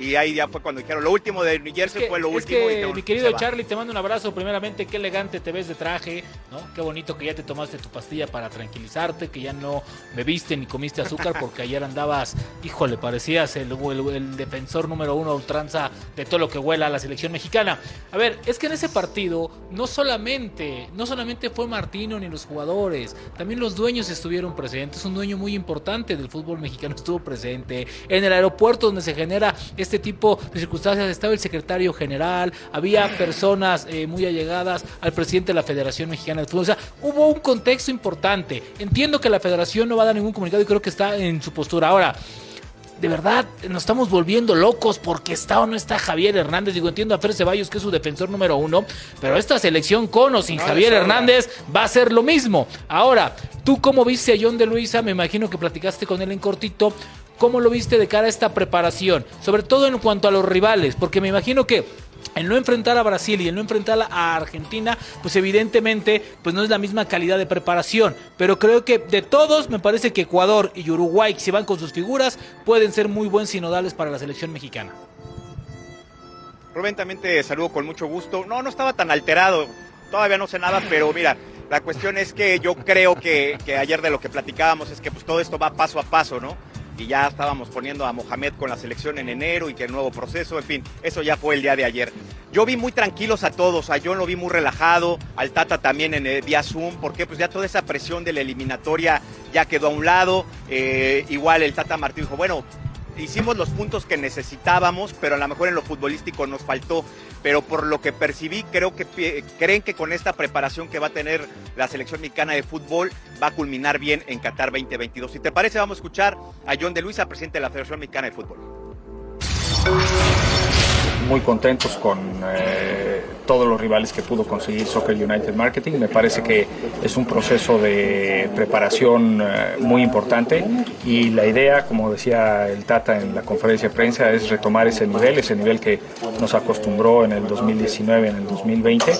S13: y ahí ya fue cuando dijeron lo último de New Jersey fue lo último.
S2: Que, mi querido Charlie, te mando un abrazo. Primeramente, qué elegante te ves de traje, ¿no? Qué bonito que ya te tomaste tu pastilla para tranquilizarte, que ya no bebiste ni comiste azúcar porque ayer andabas, híjole, parecías el, el, defensor número uno ultranza de todo lo que huela a la selección mexicana. A ver, es que en ese partido no solamente, no solamente fue Martino ni los jugadores, también los dueños estuvieron presentes. Un dueño muy importante del fútbol mexicano estuvo presente en el aeropuerto donde se genera este tipo de circunstancias. Estaba el secretario general, había personas eh, muy allegadas al presidente de la Federación Mexicana de Fútbol. O sea, hubo un contexto importante. Entiendo que la federación no va a dar ningún comunicado y creo que está en su postura. Ahora, de verdad nos estamos volviendo locos porque está o no está Javier Hernández. Digo, entiendo a Fer Ceballos que es su defensor número uno, pero esta selección con o sin Javier Hernández va a ser lo mismo. Ahora, ¿tú cómo viste a John de Luisa? Me imagino que platicaste con él en cortito. ¿Cómo lo viste de cara a esta preparación? Sobre todo en cuanto a los rivales, porque me imagino que el no enfrentar a Brasil y el no enfrentar a Argentina, pues evidentemente pues no es la misma calidad de preparación. Pero creo que de todos me parece que Ecuador y Uruguay, si van con sus figuras, pueden ser muy buen sinodales para la selección mexicana.
S13: Rubén, también te saludo con mucho gusto. No, no estaba tan alterado, todavía no sé nada, pero mira, la cuestión es que yo creo que, que ayer de lo que platicábamos es que pues todo esto va paso a paso, ¿no? Y ya estábamos poniendo a Mohamed con la selección en enero y que el nuevo proceso, en fin, eso ya fue el día de ayer. Yo vi muy tranquilos a todos, a John lo vi muy relajado, al Tata también en el vía Zoom, porque pues ya toda esa presión de la eliminatoria ya quedó a un lado. Eh, igual el Tata Martín dijo, bueno, hicimos los puntos que necesitábamos, pero a lo mejor en lo futbolístico nos faltó. Pero por lo que percibí, creo que creen que con esta preparación que va a tener la selección mexicana de fútbol va a culminar bien en Qatar 2022. Si te parece, vamos a escuchar a John de Luisa, presidente de la Federación Mexicana de Fútbol
S14: muy contentos con eh, todos los rivales que pudo conseguir Soccer United Marketing. Me parece que es un proceso de preparación eh, muy importante y la idea, como decía el Tata en la conferencia de prensa, es retomar ese nivel, ese nivel que nos acostumbró en el 2019, en el 2020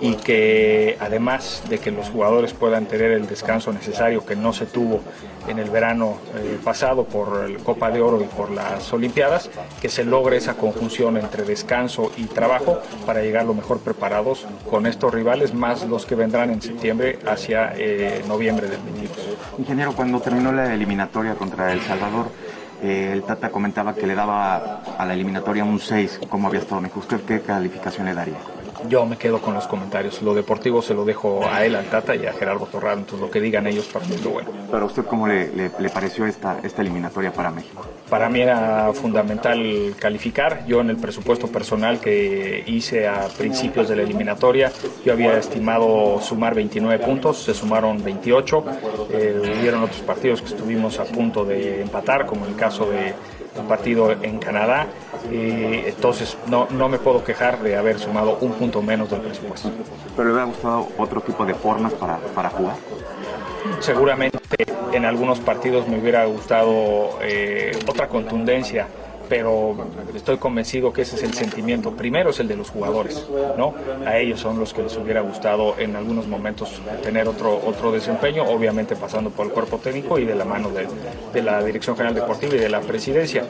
S14: y que además de que los jugadores puedan tener el descanso necesario que no se tuvo en el verano eh, pasado por el Copa de Oro y por las Olimpiadas, que se logre esa conjunción entre descanso y trabajo para llegar lo mejor preparados con estos rivales, más los que vendrán en septiembre hacia eh, noviembre del 22.
S10: Ingeniero, cuando terminó la eliminatoria contra El Salvador, eh, el Tata comentaba que le daba a la eliminatoria un 6, ¿cómo había estado México? ¿Usted qué calificación le daría?
S14: Yo me quedo con los comentarios. Lo deportivo se lo dejo a él, al Tata y a Gerardo Torrado. Entonces lo que digan ellos para mí es lo bueno.
S10: ¿Pero a usted cómo le, le, pareció esta, esta eliminatoria para México?
S14: Para mí era fundamental calificar. Yo en el presupuesto personal que hice a principios de la eliminatoria, yo había estimado sumar 29 puntos, se sumaron 28. Eh, hubieron otros partidos que estuvimos a punto de empatar, como el caso de un partido en Canadá. Y entonces no, no me puedo quejar de haber sumado un punto menos del presupuesto.
S10: ¿Pero le hubiera gustado otro tipo de formas para, para jugar?
S14: Seguramente en algunos partidos me hubiera gustado eh, otra contundencia pero estoy convencido que ese es el sentimiento. Primero es el de los jugadores, ¿no? A ellos son los que les hubiera gustado en algunos momentos tener otro, otro desempeño, obviamente pasando por el cuerpo técnico y de la mano de, la Dirección General Deportiva y de la presidencia.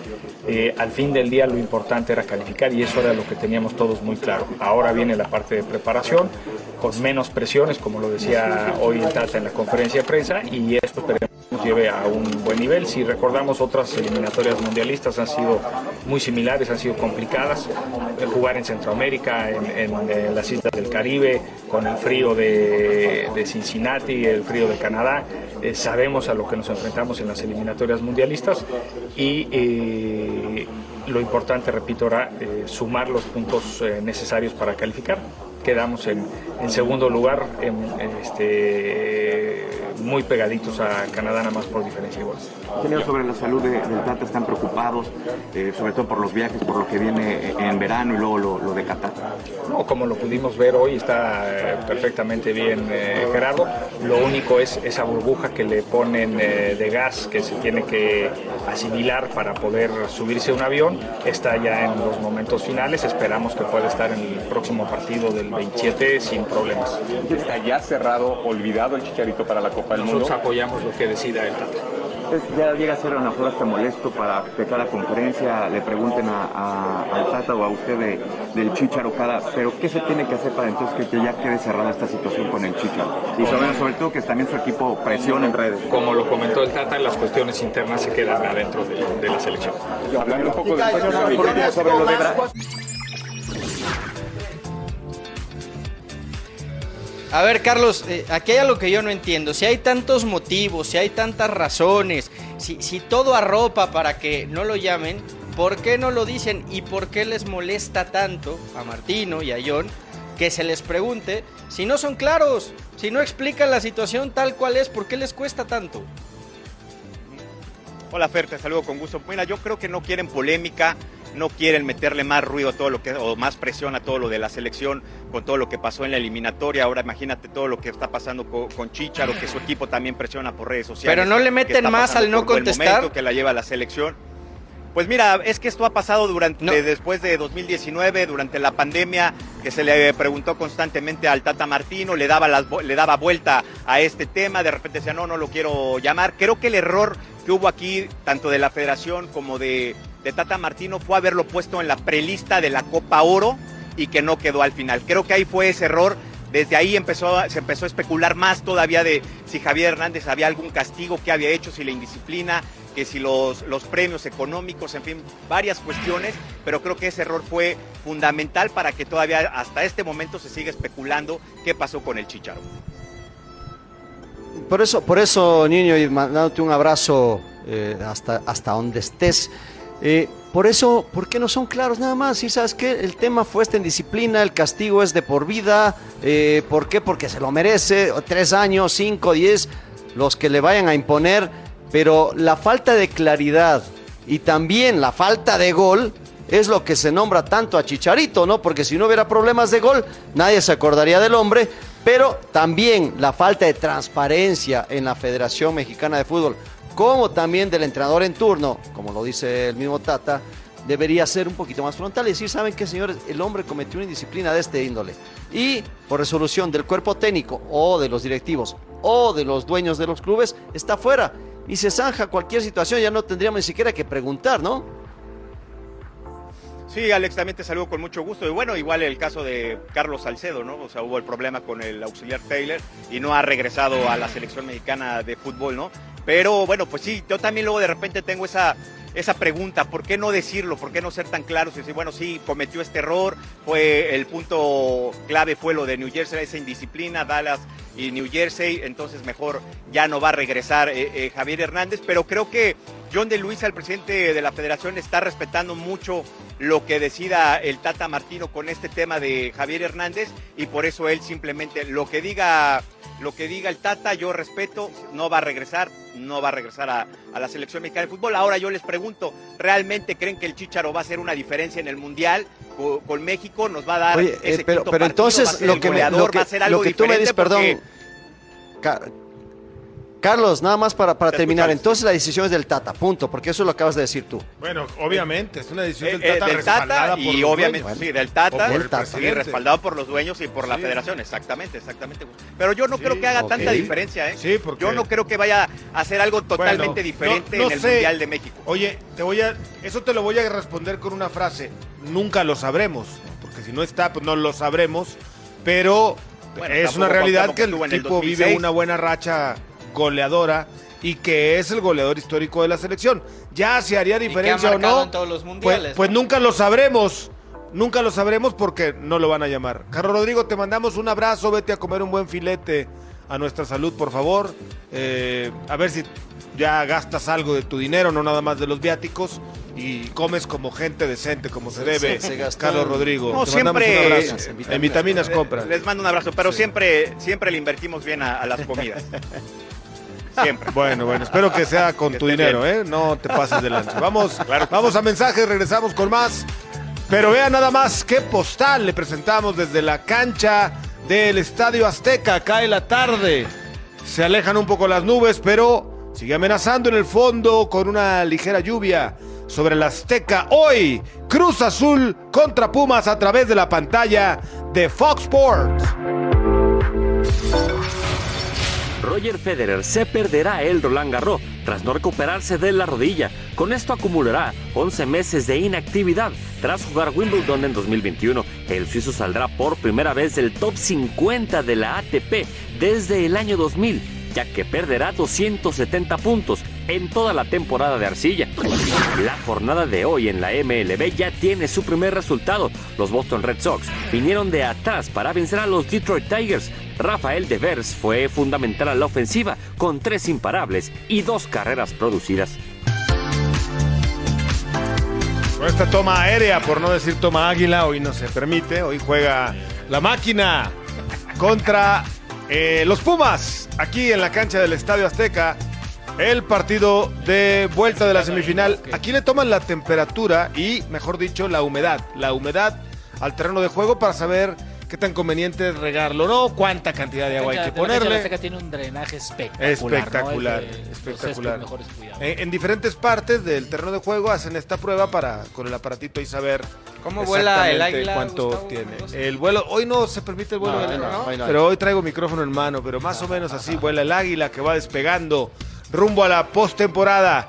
S14: Eh, al fin del día lo importante era calificar y eso era lo que teníamos todos muy claro. Ahora viene la parte de preparación, con menos presiones, como lo decía hoy el Tata en la conferencia de prensa, y esto nos lleve a un buen nivel. Si recordamos otras eliminatorias mundialistas han sido muy similares, han sido complicadas. Jugar en Centroamérica, en, las islas del Caribe, con el frío de, de Cincinnati, el frío de Canadá, eh, sabemos a lo que nos enfrentamos en las eliminatorias mundialistas y eh, lo importante, repito, era eh, sumar los puntos necesarios para calificar. Quedamos en, en segundo lugar, en, este, muy pegaditos a Canadá, nada más por diferencia igual.
S10: Ingeniero, sobre la salud de, del Tata, ¿están preocupados, eh, sobre todo por los viajes, por lo que viene en verano y luego lo, de Qatar?
S14: No, como lo pudimos ver hoy, está eh, perfectamente bien eh, Gerardo. Lo único es esa burbuja que le ponen de gas que se tiene que asimilar para poder subirse a un avión. Está ya en los momentos finales. Esperamos que pueda estar en el próximo partido del 27 sin problemas.
S10: ¿Está ya cerrado, olvidado el chicharito para la Copa del Mundo?
S14: Nosotros apoyamos lo que decida el Tata
S10: ya llega a ser a lo mejor hasta molesto para que cada conferencia le pregunten a, al Tata o a usted del Chicharo cada, pero ¿qué se tiene que hacer para entonces que, ya quede cerrada esta situación con el Chicharo? Y sobre, sobre todo que también su equipo presiona en redes.
S14: Como lo comentó el Tata, las cuestiones internas se quedan adentro de, la selección.
S10: Hablando un poco de sobre lo de
S4: A ver, Carlos, eh, aquí hay algo que yo no entiendo. Si hay tantos motivos, si hay tantas razones, si, si todo arropa para que no lo llamen, ¿por qué no lo dicen? ¿Y por qué les molesta tanto a Martino y a John que se les pregunte si no son claros, si no explican la situación tal cual es, ¿por qué les cuesta tanto?
S13: Hola Fer, te saludo con gusto. Mira, yo creo que no quieren polémica, no quieren meterle más ruido a todo lo que, o más presión a todo lo de la selección, con todo lo que pasó en la eliminatoria. Ahora imagínate todo lo que está pasando con, con Chicharo, que su equipo también presiona por redes sociales.
S4: Pero no le meten más al no contestar.
S13: que la lleva la selección. Pues mira, es que esto ha pasado durante después de 2019, durante la pandemia, que se le preguntó constantemente al Tata Martino, le daba, las, le daba vuelta a este tema, de repente decía, no, no lo quiero llamar. Creo que el error que hubo aquí, tanto de la federación como de, de Tata Martino, fue haberlo puesto en la prelista de la Copa Oro y que no quedó al final. Creo que ahí fue ese error. Desde ahí empezó, se empezó a especular más todavía de si Javier Hernández había algún castigo que había hecho, si la indisciplina, que si los, los premios económicos, en fin, varias cuestiones, pero creo que ese error fue fundamental para que todavía hasta este momento se siga especulando qué pasó con el Chicharo.
S3: Por eso, por eso, niño, y mandándote un abrazo eh, hasta, hasta donde estés. Eh, por eso, ¿por qué no son claros nada más? Si sabes que el tema fue esta indisciplina, el castigo es de por vida. Eh, ¿Por qué? Porque se lo merece. Tres años, cinco, diez, los que le vayan a imponer. Pero la falta de claridad y también la falta de gol es lo que se nombra tanto a Chicharito, ¿no? Porque si no hubiera problemas de gol, nadie se acordaría del hombre pero también la falta de transparencia en la Federación Mexicana de Fútbol, como también del entrenador en turno, como lo dice el mismo Tata, debería ser un poquito más frontal y decir, ¿saben qué, señores? El hombre cometió una indisciplina de este índole. Y por resolución del cuerpo técnico o de los directivos o de los dueños de los clubes, está fuera. Y se zanja cualquier situación, ya no tendríamos ni siquiera que preguntar, ¿no?
S13: Sí, Alex, también te saludo con mucho gusto. Y bueno, igual el caso de Carlos Salcedo, ¿no? O sea, hubo el problema con el auxiliar Taylor y no ha regresado a la selección mexicana de fútbol, ¿no? Pero bueno, pues sí, yo también luego de repente tengo esa, esa pregunta, ¿por qué no decirlo? ¿Por qué no ser tan claros y decir, bueno, sí, cometió este error, fue el punto clave fue lo de New Jersey, esa indisciplina, Dallas y New Jersey, entonces mejor ya no va a regresar eh, eh, Javier Hernández, pero creo que John de Luisa, el presidente de la federación, está respetando mucho lo que decida el Tata Martino con este tema de Javier Hernández y por eso él simplemente lo que diga lo que diga el Tata yo respeto, no va a regresar, no va a regresar a, la selección mexicana de fútbol. Ahora yo les pregunto, ¿realmente creen que el Chicharo va a hacer una diferencia en el Mundial con, México? Nos va a dar
S3: ese eh, pero, pero entonces lo que, lo que, tú me dices, perdón, Carlos, nada más para, para
S1: Te
S3: terminar. Entonces la decisión es del Tata, punto, porque eso lo acabas de decir tú.
S1: Bueno, obviamente, es una decisión
S13: Eh,
S1: del Tata
S13: eh, del Tata y obviamente
S1: dueños.
S13: sí, del Tata
S1: por el
S3: Del Tata.
S13: y
S1: presidente.
S13: respaldado por los dueños y por la federación, exactamente, exactamente. Pero yo no
S1: Sí,
S13: creo que haga tanta diferencia, ¿eh?
S1: Sí, porque-
S13: Yo no creo que vaya a hacer algo totalmente
S1: Bueno,
S13: diferente
S1: no- no
S13: en el
S1: sé.
S13: Mundial de México.
S1: Oye, te voy a, eso te lo voy a responder con una frase. Nunca lo sabremos, porque si no está, pues no lo sabremos. Pero
S13: Bueno,
S1: es una realidad que el
S13: el
S1: equipo vive
S13: 2006.
S1: una buena racha goleadora y que es el goleador histórico de la selección. Ya si haría
S4: que ha
S1: diferencia o no,
S4: en todos los
S1: pues,
S4: mundiales,
S1: pues
S4: ¿no?
S1: nunca lo sabremos. Nunca lo sabremos porque no lo van a llamar. Carlos Rodrigo, te mandamos un abrazo, vete a comer un buen filete a nuestra salud, por favor. Eh, a ver si ya gastas algo de tu dinero, no nada más de los viáticos, y comes como gente decente, como se debe.
S3: se
S1: Carlos Rodrigo,
S13: No,
S1: te mandamos
S13: siempre-
S1: un abrazo.
S3: En vitaminas.
S1: En vitaminas compra.
S13: Les mando un abrazo, pero siempre, siempre le invertimos bien a, a las comidas. Siempre.
S1: Bueno, bueno, espero que sea con
S13: Que
S1: tu dinero,
S13: bien.
S1: ¿eh? No te pases de lanza. Vamos, vamos a mensajes, regresamos con más. Pero vea nada más qué postal le presentamos desde la cancha del Estadio Azteca. Cae la tarde. Se alejan un poco las nubes, pero sigue amenazando en el fondo con una ligera lluvia sobre el Azteca. Hoy, Cruz Azul contra Pumas a través de la pantalla de Fox Sports.
S15: Roger Federer se perderá el Roland Garros tras no recuperarse de la rodilla. Con esto acumulará 11 meses de inactividad. Tras jugar Wimbledon en 2021, el suizo saldrá por primera vez del top 50 de la ATP desde el año 2000 ya que perderá 270 puntos en toda la temporada de arcilla. La jornada de hoy en la MLB ya tiene su primer resultado. Los Boston Red Sox vinieron de atrás para vencer a los Detroit Tigers. Rafael Devers fue fundamental a la ofensiva con tres imparables y dos carreras producidas.
S1: Con esta toma aérea, por no decir toma águila, hoy no se permite. Hoy juega la máquina contra eh, los Pumas, aquí en la cancha del Estadio Azteca. El partido de vuelta de la semifinal. Aquí le toman la temperatura y, mejor dicho, la humedad. La humedad al terreno de juego para saber qué tan conveniente es regarlo, ¿no? Cuánta cantidad de agua hay que
S2: La la
S1: ponerle.
S2: Azteca tiene un drenaje espectacular.
S1: Espectacular,
S2: ¿no? De
S1: espectacular.
S2: cuidados.
S1: En, en diferentes partes del terreno de juego hacen esta prueba para con el aparatito y saber
S4: ¿Cómo vuela el águila,
S1: cuánto
S4: Gustavo
S1: tiene.
S4: Mendoza?
S1: El vuelo hoy no se permite el vuelo
S3: No,
S1: del
S3: no, no
S1: pero hoy traigo micrófono en mano, pero más o menos así vuela el águila que va despegando rumbo a la postemporada.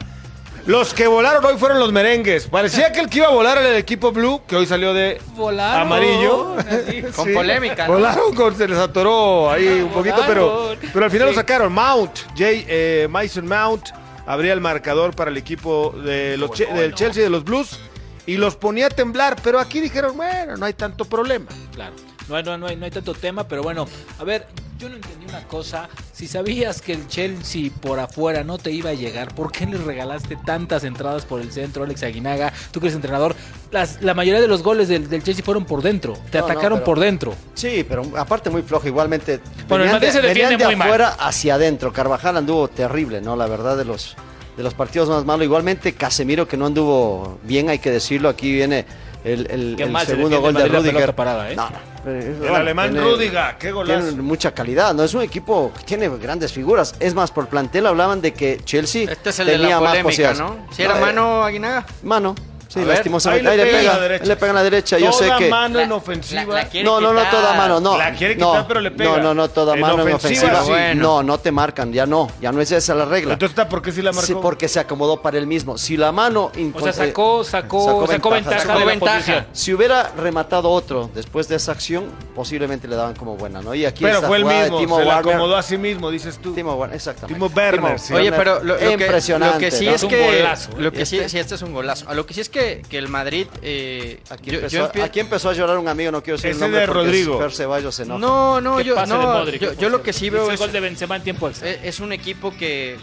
S1: Los que volaron hoy fueron los merengues. Parecía que el que iba a volar era el equipo blue, que hoy salió de
S2: Volaron,
S1: amarillo.
S2: así.
S4: Con polémica, ¿no?
S1: Volaron, con- se les atoró ahí un poquito, pero, pero al final
S2: Sí.
S1: lo sacaron. Mount, Jay eh, Mason Mount, abría el marcador para el equipo de los Che- del Chelsea de los Blues y los ponía a temblar, pero aquí dijeron, bueno, no hay tanto problema.
S2: Claro, no hay, no, no hay, no hay tanto tema, pero bueno, a ver, yo no entendí una cosa. Si sabías que el Chelsea por afuera no te iba a llegar, ¿por qué le regalaste tantas entradas por el centro, Alex Aguinaga? Tú que eres entrenador, las, la mayoría de los goles del, del Chelsea fueron por dentro, te
S3: No, no,
S2: atacaron
S3: pero-
S2: por dentro.
S3: Sí, pero aparte muy flojo. Igualmente,
S2: Bueno, el
S3: venían
S2: Madrid
S3: de,
S2: se defiende
S3: de
S2: muy mal.
S3: afuera hacia adentro. Carvajal anduvo terrible, ¿no? La verdad, de los, de los partidos más malos. Igualmente, Casemiro, que no anduvo bien, hay que decirlo. Aquí viene el, el-
S2: Qué
S3: el
S2: mal se
S3: segundo gol de Rudiger.
S2: parada, ¿eh?
S3: No, pero es-
S1: El
S3: bueno,
S1: alemán
S3: tiene-
S1: Rudiger, qué golazo.
S3: Tiene mucha calidad, ¿no? Es un equipo que tiene grandes figuras. Es más, por plantel hablaban de que Chelsea
S4: Este es el de
S3: tenía más posibilidades.
S4: ¿no? Si era
S3: eh,
S4: mano Aguinaga.
S3: Mano. Sí,
S4: A ver,
S3: lastimosamente.
S1: ahí le
S3: Ahí le
S1: pega
S3: pega,
S1: a la derecha.
S3: ahí le pega a la derecha. Yo sé
S1: Toda
S3: que.
S1: mano en
S4: La-
S1: ofensiva.
S4: la- la
S3: No, no, no, toda mano, no.
S1: La quiere
S3: no,
S1: quitar, pero le pega.
S3: No, no, no, toda
S1: En
S3: mano en
S1: ofensiva,
S3: ofensiva.
S1: sí.
S4: Bueno.
S3: No, no te marcan, ya no, ya no es esa la regla.
S1: Entonces, ¿por qué sí la marcó?
S3: Sí, porque se acomodó para él mismo. Si la mano.
S2: O sea, sacó, sacó, sacó, ventaja,
S4: sacó
S2: de la
S4: ventaja.
S3: Si hubiera rematado otro después de esa acción, posiblemente le daban como buena, ¿no? Y aquí
S1: Pero fue el
S3: jugada de
S1: mismo,
S3: Timo
S1: se la acomodó a sí mismo, dices tú.
S3: Timo Werner, exactamente.
S1: Timo Werner.
S4: Oye, pero lo, que, sí
S3: ¿no?
S4: es que
S2: golazo, ¿eh?
S4: lo que sí,
S3: Este-
S4: sí, este es un golazo. A lo que sí es que, que el Madrid eh,
S3: Aquí,
S4: yo-
S3: empezó,
S4: yo empie-
S3: aquí empezó a llorar un amigo, no quiero decir
S1: Ese
S3: el nombre
S1: de Rodrigo.
S3: Fer Ceballos se enoja.
S4: No, no,
S2: ¿Qué
S4: yo,
S2: pase de
S4: no,
S2: Modric,
S4: yo, yo lo que sí veo es,
S2: gol de Benzema en tiempo extra.
S4: es- es un equipo que eh,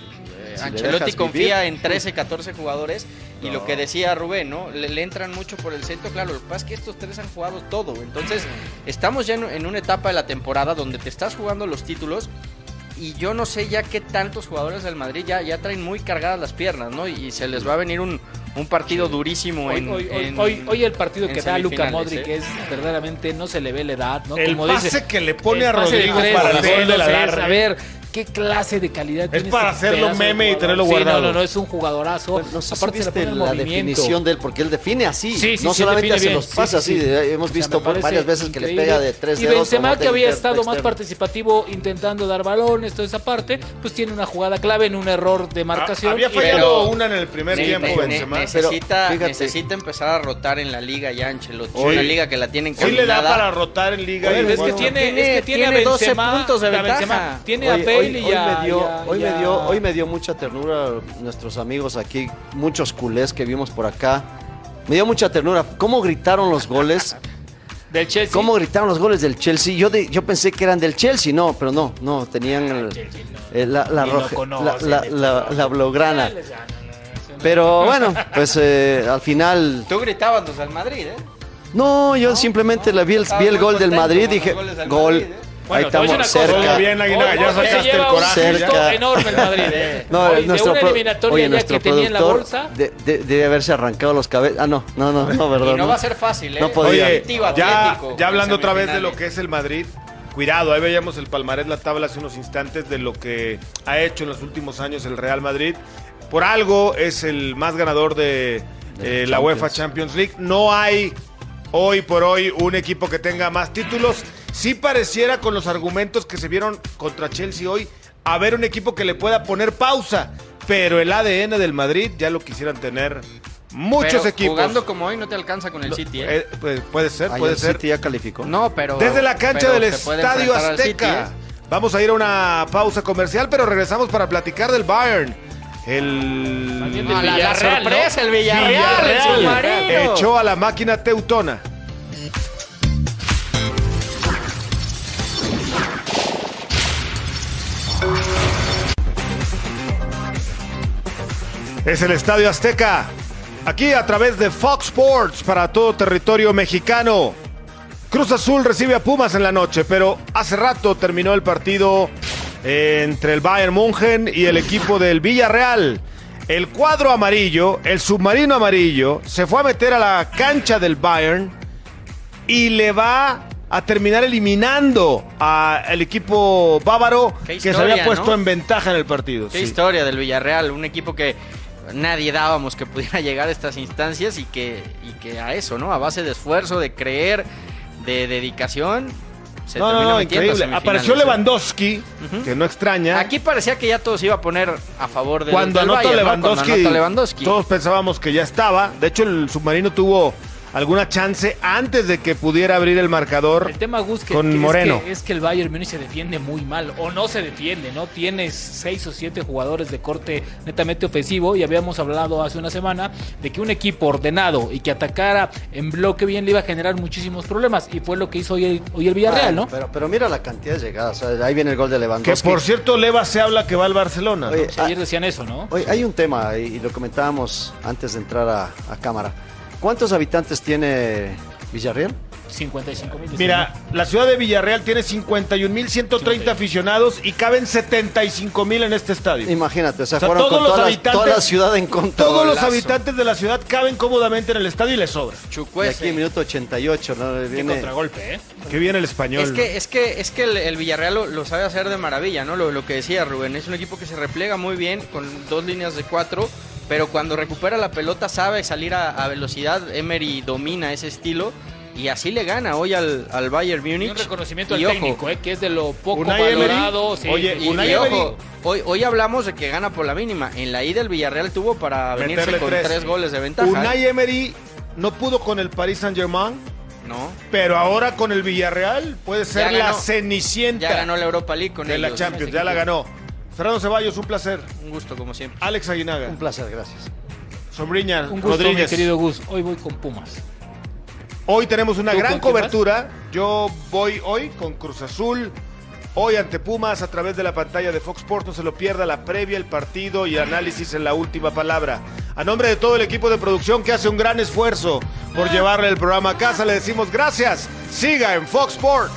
S3: Si
S4: Ancelotti confía
S3: vivir.
S4: en 13, 14 jugadores y lo que decía Rubén, ¿no? Le, le entran mucho por el centro, claro, lo que pasa es que estos tres han jugado todo, entonces estamos ya en, en una etapa de la temporada donde te estás jugando los títulos y yo no sé ya qué tantos jugadores del Madrid ya, ya traen muy cargadas las piernas, ¿no? Y se les va a venir un, un partido durísimo
S2: Hoy,
S4: en,
S2: hoy, hoy,
S4: en-
S2: hoy- hoy el partido que da Luca Modric
S4: ¿eh?
S2: es verdaderamente no se le ve la edad, ¿no?
S1: El
S2: Como
S1: pase
S2: dice,
S1: que le pone a Rodrigo para el gol de la larga.
S2: A ver, qué clase de calidad
S1: Es
S2: tiene
S1: para
S2: este
S1: hacerlo meme y tenerlo
S2: Sí,
S1: guardado.
S2: No, no, no, es un jugadorazo.
S3: No sé si
S2: Aparte se le
S3: viste
S2: pone el
S3: la definición de él, porque él define así.
S2: Sí, sí,
S3: no
S2: sí,
S3: solamente
S2: bien.
S3: los
S2: Sí, sí,
S3: así.
S2: sí.
S3: hemos
S2: O sea,
S3: visto varias veces que le pega de tres
S2: Y. Benzema, que había
S3: inter-
S2: estado más participativo intentando dar balones, toda esa parte, pues tiene una jugada clave en un error de marcación.
S1: había fallado una en el primer
S4: Sí,
S1: tiempo, Benzema.
S4: necesita, necesita empezar a rotar en la liga ya, Ancelotti. Una liga que la tienen
S1: Sí le da para rotar en liga.
S2: Es que tiene,
S4: tiene-
S2: es que tiene,
S4: tiene
S2: a
S4: 12
S2: Benzema,
S4: puntos de
S2: a Benzema,
S4: ventaja.
S2: Tiene a Bale
S3: hoy-
S2: y
S3: me dio,
S2: y
S3: hoy
S2: y
S3: me dio, hoy me dio mucha ternura nuestros amigos aquí, muchos culés que vimos por acá. Me dio mucha ternura. ¿Cómo gritaron los goles?
S2: del Chelsea.
S3: ¿Cómo gritaron los goles del Chelsea? Yo de- yo pensé que eran del Chelsea, no, pero no, no, tenían el- eh, la, la roja- la, la- la- la blaugrana. Pero bueno, pues eh, al final,
S4: Tú gritabas los al Madrid, ¿eh?
S3: no, yo simplemente vi el,
S4: estabas
S3: vi el gol del Madrid,
S4: los
S3: dije, gol.
S4: Madrid, ¿eh?
S2: Bueno,
S3: Ahí estamos cerca.
S1: Muy bien, Aguinaga, ya sacaste el coraje,
S3: ya.
S2: enorme el Madrid. ¿eh?
S3: No,
S2: Hoy,
S3: nuestro
S2: de una eliminatoria
S3: oye,
S2: ya
S3: nuestro
S2: que tenía en la bolsa.
S3: de- de- debe haberse arrancado los cabezas. Ah, no, no, no, no, verdad.
S4: Y no va a ser fácil, ¿eh?
S3: No podía.
S1: Oye, ya, ya hablando otra vez de lo que es el Madrid, cuidado, ahí veíamos el palmarés, la tabla hace unos instantes de lo que ha hecho en los últimos años el Real Madrid. Por algo es el más ganador de
S3: De
S1: eh, la. UEFA Champions League. No hay hoy por hoy un equipo que tenga más títulos. Sí pareciera con los argumentos que se vieron contra Chelsea hoy, haber un equipo que le pueda poner pausa. Pero el ADN del Madrid ya lo quisieran tener muchos
S4: Pero
S1: equipos.
S4: Jugando como hoy no te alcanza con el City, ¿eh?
S1: Eh, pues, puede ser,
S3: Ahí
S1: puede
S3: el
S1: ser.
S3: City ya calificó.
S4: No, pero.
S1: Desde la cancha del Estadio
S4: City,
S1: Azteca.
S4: ¿eh?
S1: Vamos a ir a una pausa comercial, pero regresamos para platicar del Bayern. El
S4: No, la, la
S2: Villarreal, ¿no?
S4: sorpresa, el Villarreal,
S1: echó a la máquina teutona. Es el Estadio Azteca. Aquí a través de Fox Sports para todo territorio mexicano. Cruz Azul recibe a Pumas en la noche, pero hace rato terminó el partido entre el Bayern München y el equipo del Villarreal. El cuadro amarillo, el submarino amarillo, se fue a meter a la cancha del Bayern y le va a terminar eliminando al equipo bávaro que se había puesto
S4: ¿no?
S1: en ventaja en el partido.
S4: Qué
S1: sí.
S4: historia del Villarreal, un equipo que nadie dábamos que pudiera llegar a estas instancias y que, y que a eso, ¿no? A base de esfuerzo, de creer, de dedicación. Se
S1: No, no, increíble. Apareció. Lewandowski, que no extraña.
S4: Aquí parecía que ya todo se iba a poner a favor del,
S1: cuando
S4: del
S1: anota
S4: Bayern, ¿no?
S1: Lewandowski,
S4: Cuando anota Lewandowski.
S1: todos pensábamos que ya estaba. De hecho, el submarino tuvo alguna chance antes de que pudiera abrir el marcador.
S2: El tema, Gus, que,
S1: con
S2: que
S1: Moreno.
S2: Es, que, es que el Bayern Múnich se defiende muy mal, o no se defiende, ¿no? Tienes seis o siete jugadores de corte netamente ofensivo, y habíamos hablado hace una semana de que un equipo ordenado y que atacara en bloque bien le iba a generar muchísimos problemas, y fue lo que hizo hoy el, hoy el Villarreal, ¿no?
S3: Pero, pero mira la cantidad de llegadas. o sea, ahí viene el gol de
S1: Que
S3: Lewandowski.
S1: por cierto, Leva se habla que va al Barcelona. ¿no?
S2: Pues ayer decían eso, ¿no?
S3: Oye, hay un tema, y y lo comentábamos antes de entrar a, a cámara. ¿Cuántos habitantes tiene Villarreal?
S2: 55 mil.
S1: Mira, la ciudad de Villarreal tiene 51.130 aficionados y caben 75.000 en este estadio.
S3: Imagínate, o sea,
S1: O sea,
S3: fueron
S1: todos
S3: con
S1: los
S3: toda, la,
S1: habitantes-
S3: toda la ciudad en contra.
S1: Todos los habitantes de la ciudad caben cómodamente en el estadio y les sobra.
S3: Y
S4: Chucuese.
S3: aquí en minuto 88, ¿no?
S2: Qué
S3: Viene,
S2: contragolpe, ¿eh?
S1: Qué bien el español.
S4: Es que, es que, es que el, el Villarreal lo, lo sabe hacer de maravilla, ¿no? Lo, lo que decía Rubén, es un equipo que se replega muy bien con dos líneas de cuatro, pero cuando recupera la pelota sabe salir a, a velocidad. Emery domina ese estilo y así le gana hoy al, al Bayern
S2: Y
S4: Múnich.
S2: un reconocimiento
S4: Y
S2: al
S4: ojo,
S2: técnico, ¿eh? Que es de lo poco
S1: Unai
S2: valorado. sí.
S1: oye,
S4: Y,
S1: Unai
S4: y
S1: Emery-
S4: ojo, hoy, hoy hablamos de que gana por la mínima. En la ida el Villarreal tuvo para venirse con
S1: tres.
S4: tres. goles de ventaja. ¿eh?
S1: Unai Emery no pudo con el Paris Saint-Germain,
S4: No,
S1: pero ahora con el Villarreal puede ser la cenicienta
S4: ya ganó la Europa League con
S1: de la
S4: ellos.
S1: Champions, ya la ganó. Fernando Ceballos, un placer.
S4: Un gusto como siempre.
S1: Alex Aguinaga,
S3: un placer, gracias.
S1: Sombriña,
S2: Un gusto, mi querido Gus. Hoy voy con Pumas.
S1: Hoy tenemos una
S2: ¿Tú
S1: gran cobertura. Yo voy hoy con Cruz Azul. Hoy ante Pumas a través de la pantalla de Fox Sports. No se lo pierda la previa, el partido y análisis en la última palabra. A nombre de todo el equipo de producción que hace un gran esfuerzo por llevarle el programa a casa, le decimos gracias. Siga en Fox Sports.